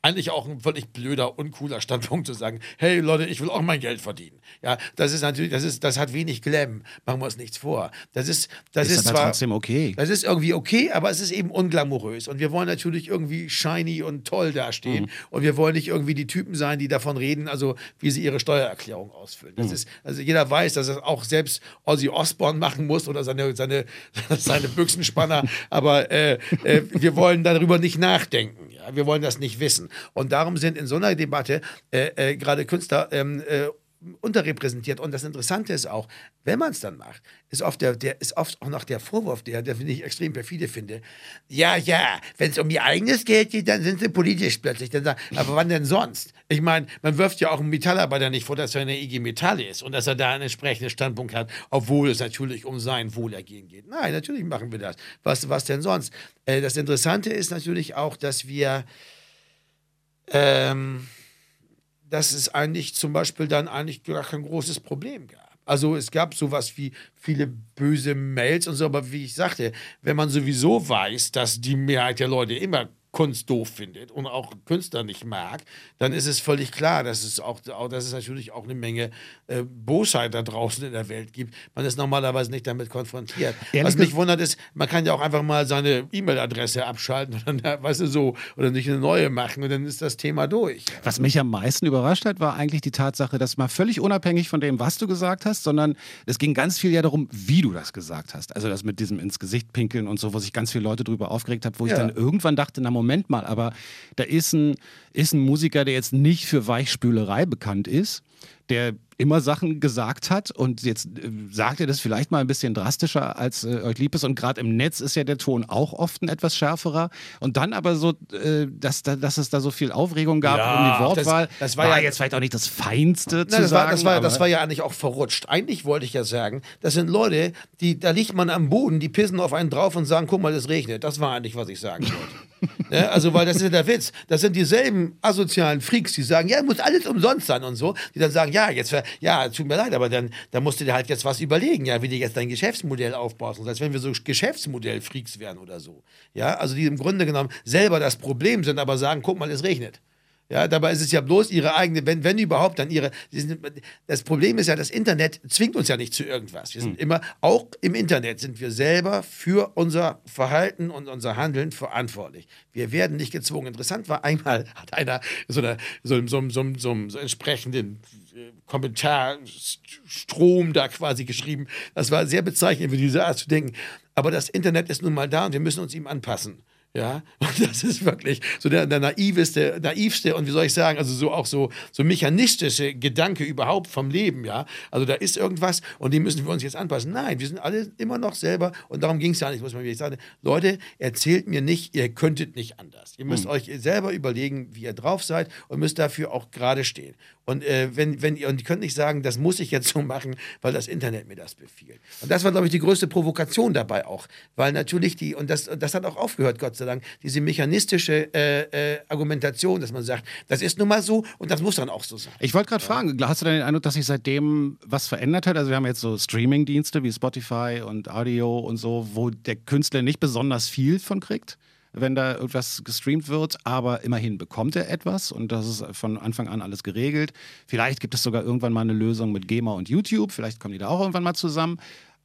eigentlich auch ein völlig blöder, uncooler Standpunkt zu sagen, hey Leute, ich will auch mein Geld verdienen. Ja, das ist natürlich, das ist, das hat wenig Glam, machen wir uns nichts vor. Das ist, das ist, ist zwar, trotzdem okay. Das ist irgendwie okay, aber es ist eben unglamourös. Und wir wollen natürlich irgendwie shiny und toll dastehen. Mhm. Und wir wollen nicht irgendwie die Typen sein, die davon reden, also wie sie ihre Steuererklärung ausfüllen. Das mhm. ist, also jeder weiß, dass es auch selbst Ozzy Osbourne machen muss oder seine, seine, seine Büchsenspanner. aber äh, äh, wir wollen darüber nicht nachdenken. Wir wollen das nicht wissen. Und darum sind in so einer Debatte äh, äh, gerade Künstler ähm, äh, unterrepräsentiert. Und das Interessante ist auch, wenn man es dann macht, ist oft, der, der, ist oft auch noch der Vorwurf, der, der ich extrem perfide finde. Ja, ja, wenn es um ihr eigenes Geld geht, dann sind sie politisch plötzlich. Dann sagen, aber wann denn sonst? Ich meine, man wirft ja auch einen Metallarbeiter nicht vor, dass er in der IG Metall ist und dass er da einen entsprechenden Standpunkt hat, obwohl es natürlich um sein Wohlergehen geht. Nein, natürlich machen wir das. Was, was denn sonst? Äh, das Interessante ist natürlich auch, dass wir ähm, dass es eigentlich zum Beispiel dann eigentlich gar kein großes Problem gab. Also es gab sowas wie viele böse Mails und so, aber wie ich sagte, wenn man sowieso weiß, dass die Mehrheit der Leute immer Kunst doof findet und auch Künstler nicht mag, dann ist es völlig klar, dass es auch, dass es natürlich auch eine Menge äh, Bosheit da draußen in der Welt gibt. Man ist normalerweise nicht damit konfrontiert. Ehrlich Was mich wundert ist, man kann ja auch einfach mal seine E-Mail-Adresse abschalten und dann, weißt du, so, oder nicht eine neue machen und dann ist das Thema durch. Was mich am meisten überrascht hat, war eigentlich die Tatsache, dass mal völlig unabhängig von dem, was du gesagt hast, sondern es ging ganz viel ja darum, wie du das gesagt hast. Also das mit diesem ins Gesicht pinkeln und so, wo sich ganz viele Leute drüber aufgeregt haben, wo ja. ich dann irgendwann dachte, na Moment mal, aber da ist ein, ist ein Musiker, der jetzt nicht für Weichspülerei bekannt ist, der immer Sachen gesagt hat und jetzt äh, sagt er das vielleicht mal ein bisschen drastischer, als äh, euch lieb ist. Und gerade im Netz ist ja der Ton auch oft ein etwas schärferer. Und dann aber so, äh, dass, dass es da so viel Aufregung gab ja, um die Wortwahl. Das, das war, war, ja jetzt vielleicht auch nicht das Feinste zu das sagen. War, das, war, das war ja eigentlich auch verrutscht. Eigentlich wollte ich ja sagen, das sind Leute, die, da liegt man am Boden, die pissen auf einen drauf und sagen, guck mal, es regnet. Das war eigentlich, was ich sagen wollte. Ja, also, weil das ist ja der Witz. Das sind dieselben asozialen Freaks, die sagen, ja, muss alles umsonst sein und so. Die dann sagen, ja, jetzt, ja, tut mir leid, aber dann, dann musst du dir halt jetzt was überlegen, ja, wie du jetzt dein Geschäftsmodell aufbaust. Als wenn wir so Geschäftsmodell-Freaks wären oder so. Ja, also die im Grunde genommen selber das Problem sind, aber sagen, guck mal, es regnet. Ja, dabei ist es ja bloß ihre eigene, wenn, wenn überhaupt, dann ihre. Das Problem ist ja, das Internet zwingt uns ja nicht zu irgendwas. Wir sind hm. immer, auch im Internet sind wir selber für unser Verhalten und unser Handeln verantwortlich. Wir werden nicht gezwungen. Interessant war, einmal hat einer so, eine, so, so, so, so, so entsprechenden äh, Kommentarstrom da quasi geschrieben. Das war sehr bezeichnend für diese Art zu denken. Aber das Internet ist nun mal da und wir müssen uns ihm anpassen. Ja, und das ist wirklich so der, der naiveste, naivste und wie soll ich sagen, also so auch so, so mechanistische Gedanke überhaupt vom Leben, ja. Also da ist irgendwas und dem müssen wir uns jetzt anpassen. Nein, wir sind alle immer noch selber und darum ging es ja nicht, muss man wirklich sagen. Leute, erzählt mir nicht, ihr könntet nicht anders. Ihr müsst mhm. euch selber überlegen, wie ihr drauf seid und müsst dafür auch gerade stehen. Und äh, wenn, wenn und ihr könnt nicht sagen, das muss ich jetzt so machen, weil das Internet mir das befiehlt. Und das war, glaube ich, die größte Provokation dabei auch. Weil natürlich die, und das, das hat auch aufgehört, Gott sei Dank, diese mechanistische äh, äh, Argumentation, dass man sagt, das ist nun mal so und das muss dann auch so sein. Ich wollte gerade ja. fragen, hast du denn den Eindruck, dass sich seitdem was verändert hat? Also wir haben jetzt so Streaming-Dienste wie Spotify und Audio und so, wo der Künstler nicht besonders viel von kriegt? Wenn da irgendwas gestreamt wird, aber immerhin bekommt er etwas und das ist von Anfang an alles geregelt. Vielleicht gibt es sogar irgendwann mal eine Lösung mit GEMA und YouTube, vielleicht kommen die da auch irgendwann mal zusammen.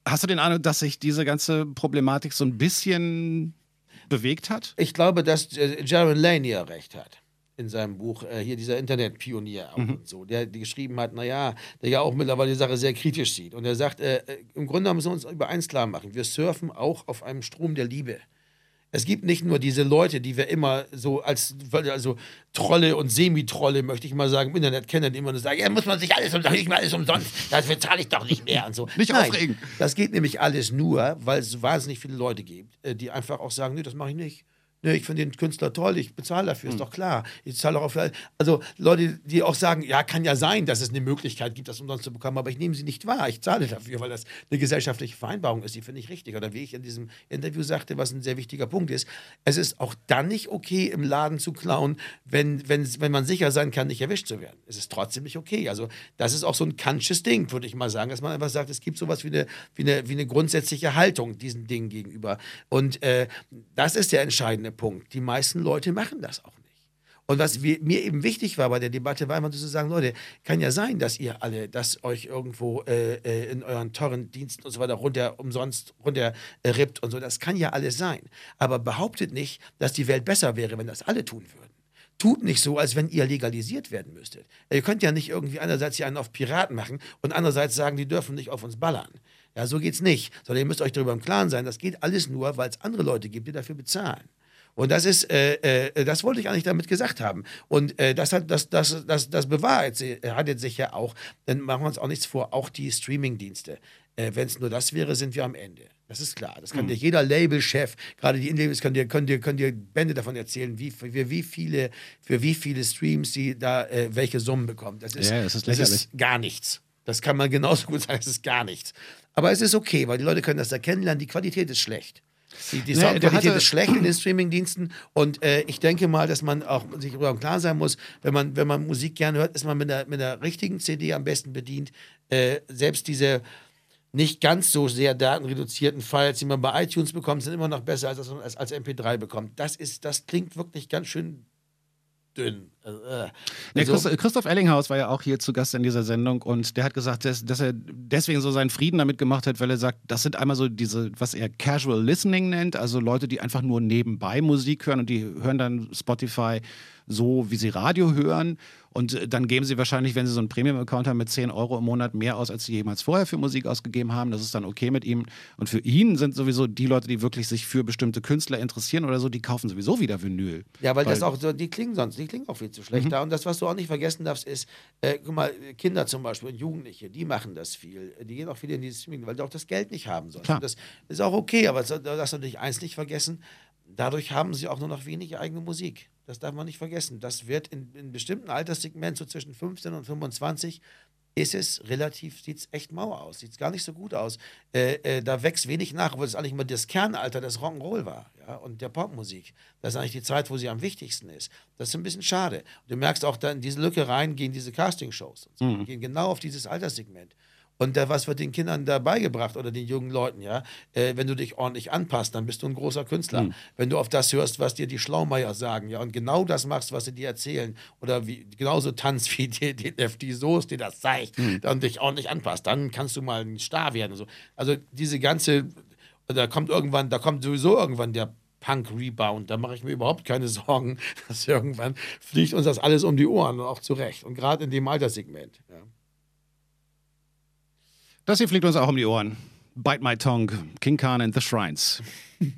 Hast du den Eindruck, dass sich diese ganze Problematik so ein bisschen bewegt hat? Ich glaube, dass äh, Jaron Lane ja recht hat in seinem Buch, äh, hier dieser Internetpionier mhm. und so, der geschrieben hat, naja, der ja auch mittlerweile die Sache sehr kritisch sieht. Und er sagt, äh, äh im Grunde müssen wir uns über eins klar machen, wir surfen auch auf einem Strom der Liebe es gibt nicht nur diese Leute, die wir immer so als also Trolle und Semi-Trolle, möchte ich mal sagen, im Internet kennen, die immer nur sagen, ja, muss man sich alles umsonst, nicht mal alles umsonst, dafür zahle ich doch nicht mehr und so. Nicht Nein, aufregen. Das geht nämlich alles nur, weil es wahnsinnig viele Leute gibt, äh, die einfach auch sagen, nee, das mache ich nicht. Ne, ich finde den Künstler toll, ich bezahle dafür, ist hm. doch klar. Ich zahle auch für. Also Leute, die auch sagen, ja, kann ja sein, dass es eine Möglichkeit gibt, das umsonst zu bekommen, aber ich nehme sie nicht wahr. Ich zahle dafür, weil das eine gesellschaftliche Vereinbarung ist, die finde ich richtig. Oder wie ich in diesem Interview sagte, was ein sehr wichtiger Punkt ist, es ist auch dann nicht okay, im Laden zu klauen, wenn, wenn, wenn man sicher sein kann, nicht erwischt zu werden. Es ist trotzdem nicht okay. Also das ist auch so ein kantsches Ding, würde ich mal sagen, dass man einfach sagt, es gibt sowas wie eine, wie eine, wie eine grundsätzliche Haltung diesen Dingen gegenüber. Und äh, das ist der entscheidende Punkt. Die meisten Leute machen das auch nicht. Und was wir, mir eben wichtig war bei der Debatte, war immer zu sagen, Leute, kann ja sein, dass ihr alle, dass euch irgendwo äh, äh in euren teuren Diensten und so weiter runter umsonst runter äh, und so. Das kann ja alles sein. Aber behauptet nicht, dass die Welt besser wäre, wenn das alle tun würden. Tut nicht so, als wenn ihr legalisiert werden müsstet. Ihr könnt ja nicht irgendwie einerseits hier einen auf Piraten machen und andererseits sagen, die dürfen nicht auf uns ballern. Ja, so geht's nicht. Sondern ihr müsst euch darüber im Klaren sein, das geht alles nur, weil es andere Leute gibt, die dafür bezahlen. Und das ist, äh, äh, das wollte ich eigentlich damit gesagt haben. Und äh, das hat, das, das, das, das bewahrheit hat jetzt sich ja auch, dann machen wir uns auch nichts vor, auch die Streaming-Dienste. Äh, Wenn es nur das wäre, sind wir am Ende. Das ist klar. Das kann mhm. dir jeder Labelchef, gerade die Indie-Labels, können dir, können, dir, können dir Bände davon erzählen, wie, für, wie viele, für wie viele Streams sie da äh, welche Summen bekommen. Das ist, ja, das ist, das ist gar nichts. Das kann man genauso gut sagen, es ist gar nichts. Aber es ist okay, weil die Leute können das da kennenlernen. Die Qualität ist schlecht. Die, die Soundqualität ist schlecht in den Streamingdiensten und äh, ich denke mal, dass man auch sich darüber klar sein muss, wenn man, wenn man Musik gerne hört, ist man mit der, mit der richtigen CD am besten bedient. Äh, selbst diese nicht ganz so sehr datenreduzierten Files, die man bei iTunes bekommt, sind immer noch besser, als man als, als MP3 bekommt. Das, ist, das klingt wirklich ganz schön dünn. Also, ja, Christoph Ellinghaus war ja auch hier zu Gast in dieser Sendung und der hat gesagt, dass, dass, er deswegen so seinen Frieden damit gemacht hat, weil er sagt, das sind einmal so diese, was er Casual Listening nennt, also Leute, die einfach nur nebenbei Musik hören und die hören dann Spotify so, wie sie Radio hören. Und äh, dann geben sie wahrscheinlich, wenn sie so einen Premium-Account haben, mit 10 Euro im Monat mehr aus, als sie jemals vorher für Musik ausgegeben haben. Das ist dann okay mit ihm. Und für ihn sind sowieso die Leute, die wirklich sich für bestimmte Künstler interessieren oder so, die kaufen sowieso wieder Vinyl. Ja, weil, weil das auch so, die klingen sonst, die klingen auch viel zu schlecht mhm. da. Und das, was du auch nicht vergessen darfst, ist, äh, guck mal, Kinder zum Beispiel und Jugendliche, die machen das viel. Die gehen auch viel in dieses Streaming, weil die auch das Geld nicht haben sollen. Das ist auch okay, aber das du natürlich eins nicht vergessen. Dadurch haben sie auch nur noch wenig eigene Musik. Das darf man nicht vergessen. Das wird in, in bestimmten Alterssegmenten, so zwischen 15 und 25, ist es relativ, sieht es echt mau aus, sieht es gar nicht so gut aus. Äh, äh, da wächst wenig nach, obwohl es eigentlich mal das Kernalter des Rock'n'Roll war ja, und der Popmusik. Das ist eigentlich die Zeit, wo sie am wichtigsten ist. Das ist ein bisschen schade. Und du merkst auch, da in diese Lücke rein gehen diese Castingshows. So. Mhm. gehen genau auf dieses Alterssegment. Und da, was wird den Kindern da beigebracht oder den jungen Leuten, ja? Äh, wenn du dich ordentlich anpasst, dann bist du ein großer Künstler. Hm. Wenn du auf das hörst, was dir die Schlaumeier sagen, ja, und genau das machst, was sie dir erzählen, oder wie, genauso tanzt wie die, die, die Soße dir das zeigt, Hm. und dich ordentlich anpasst, dann kannst du mal ein Star werden. und So. Also diese ganze, da kommt irgendwann, da kommt sowieso irgendwann der Punk-Rebound. Da mache ich mir überhaupt keine Sorgen, dass irgendwann fliegt uns das alles um die Ohren und auch zurecht. Und gerade in dem Alterssegment. Ja. Das hier fliegt uns auch um die Ohren. Bite My Tongue, King Khan and the Shrines.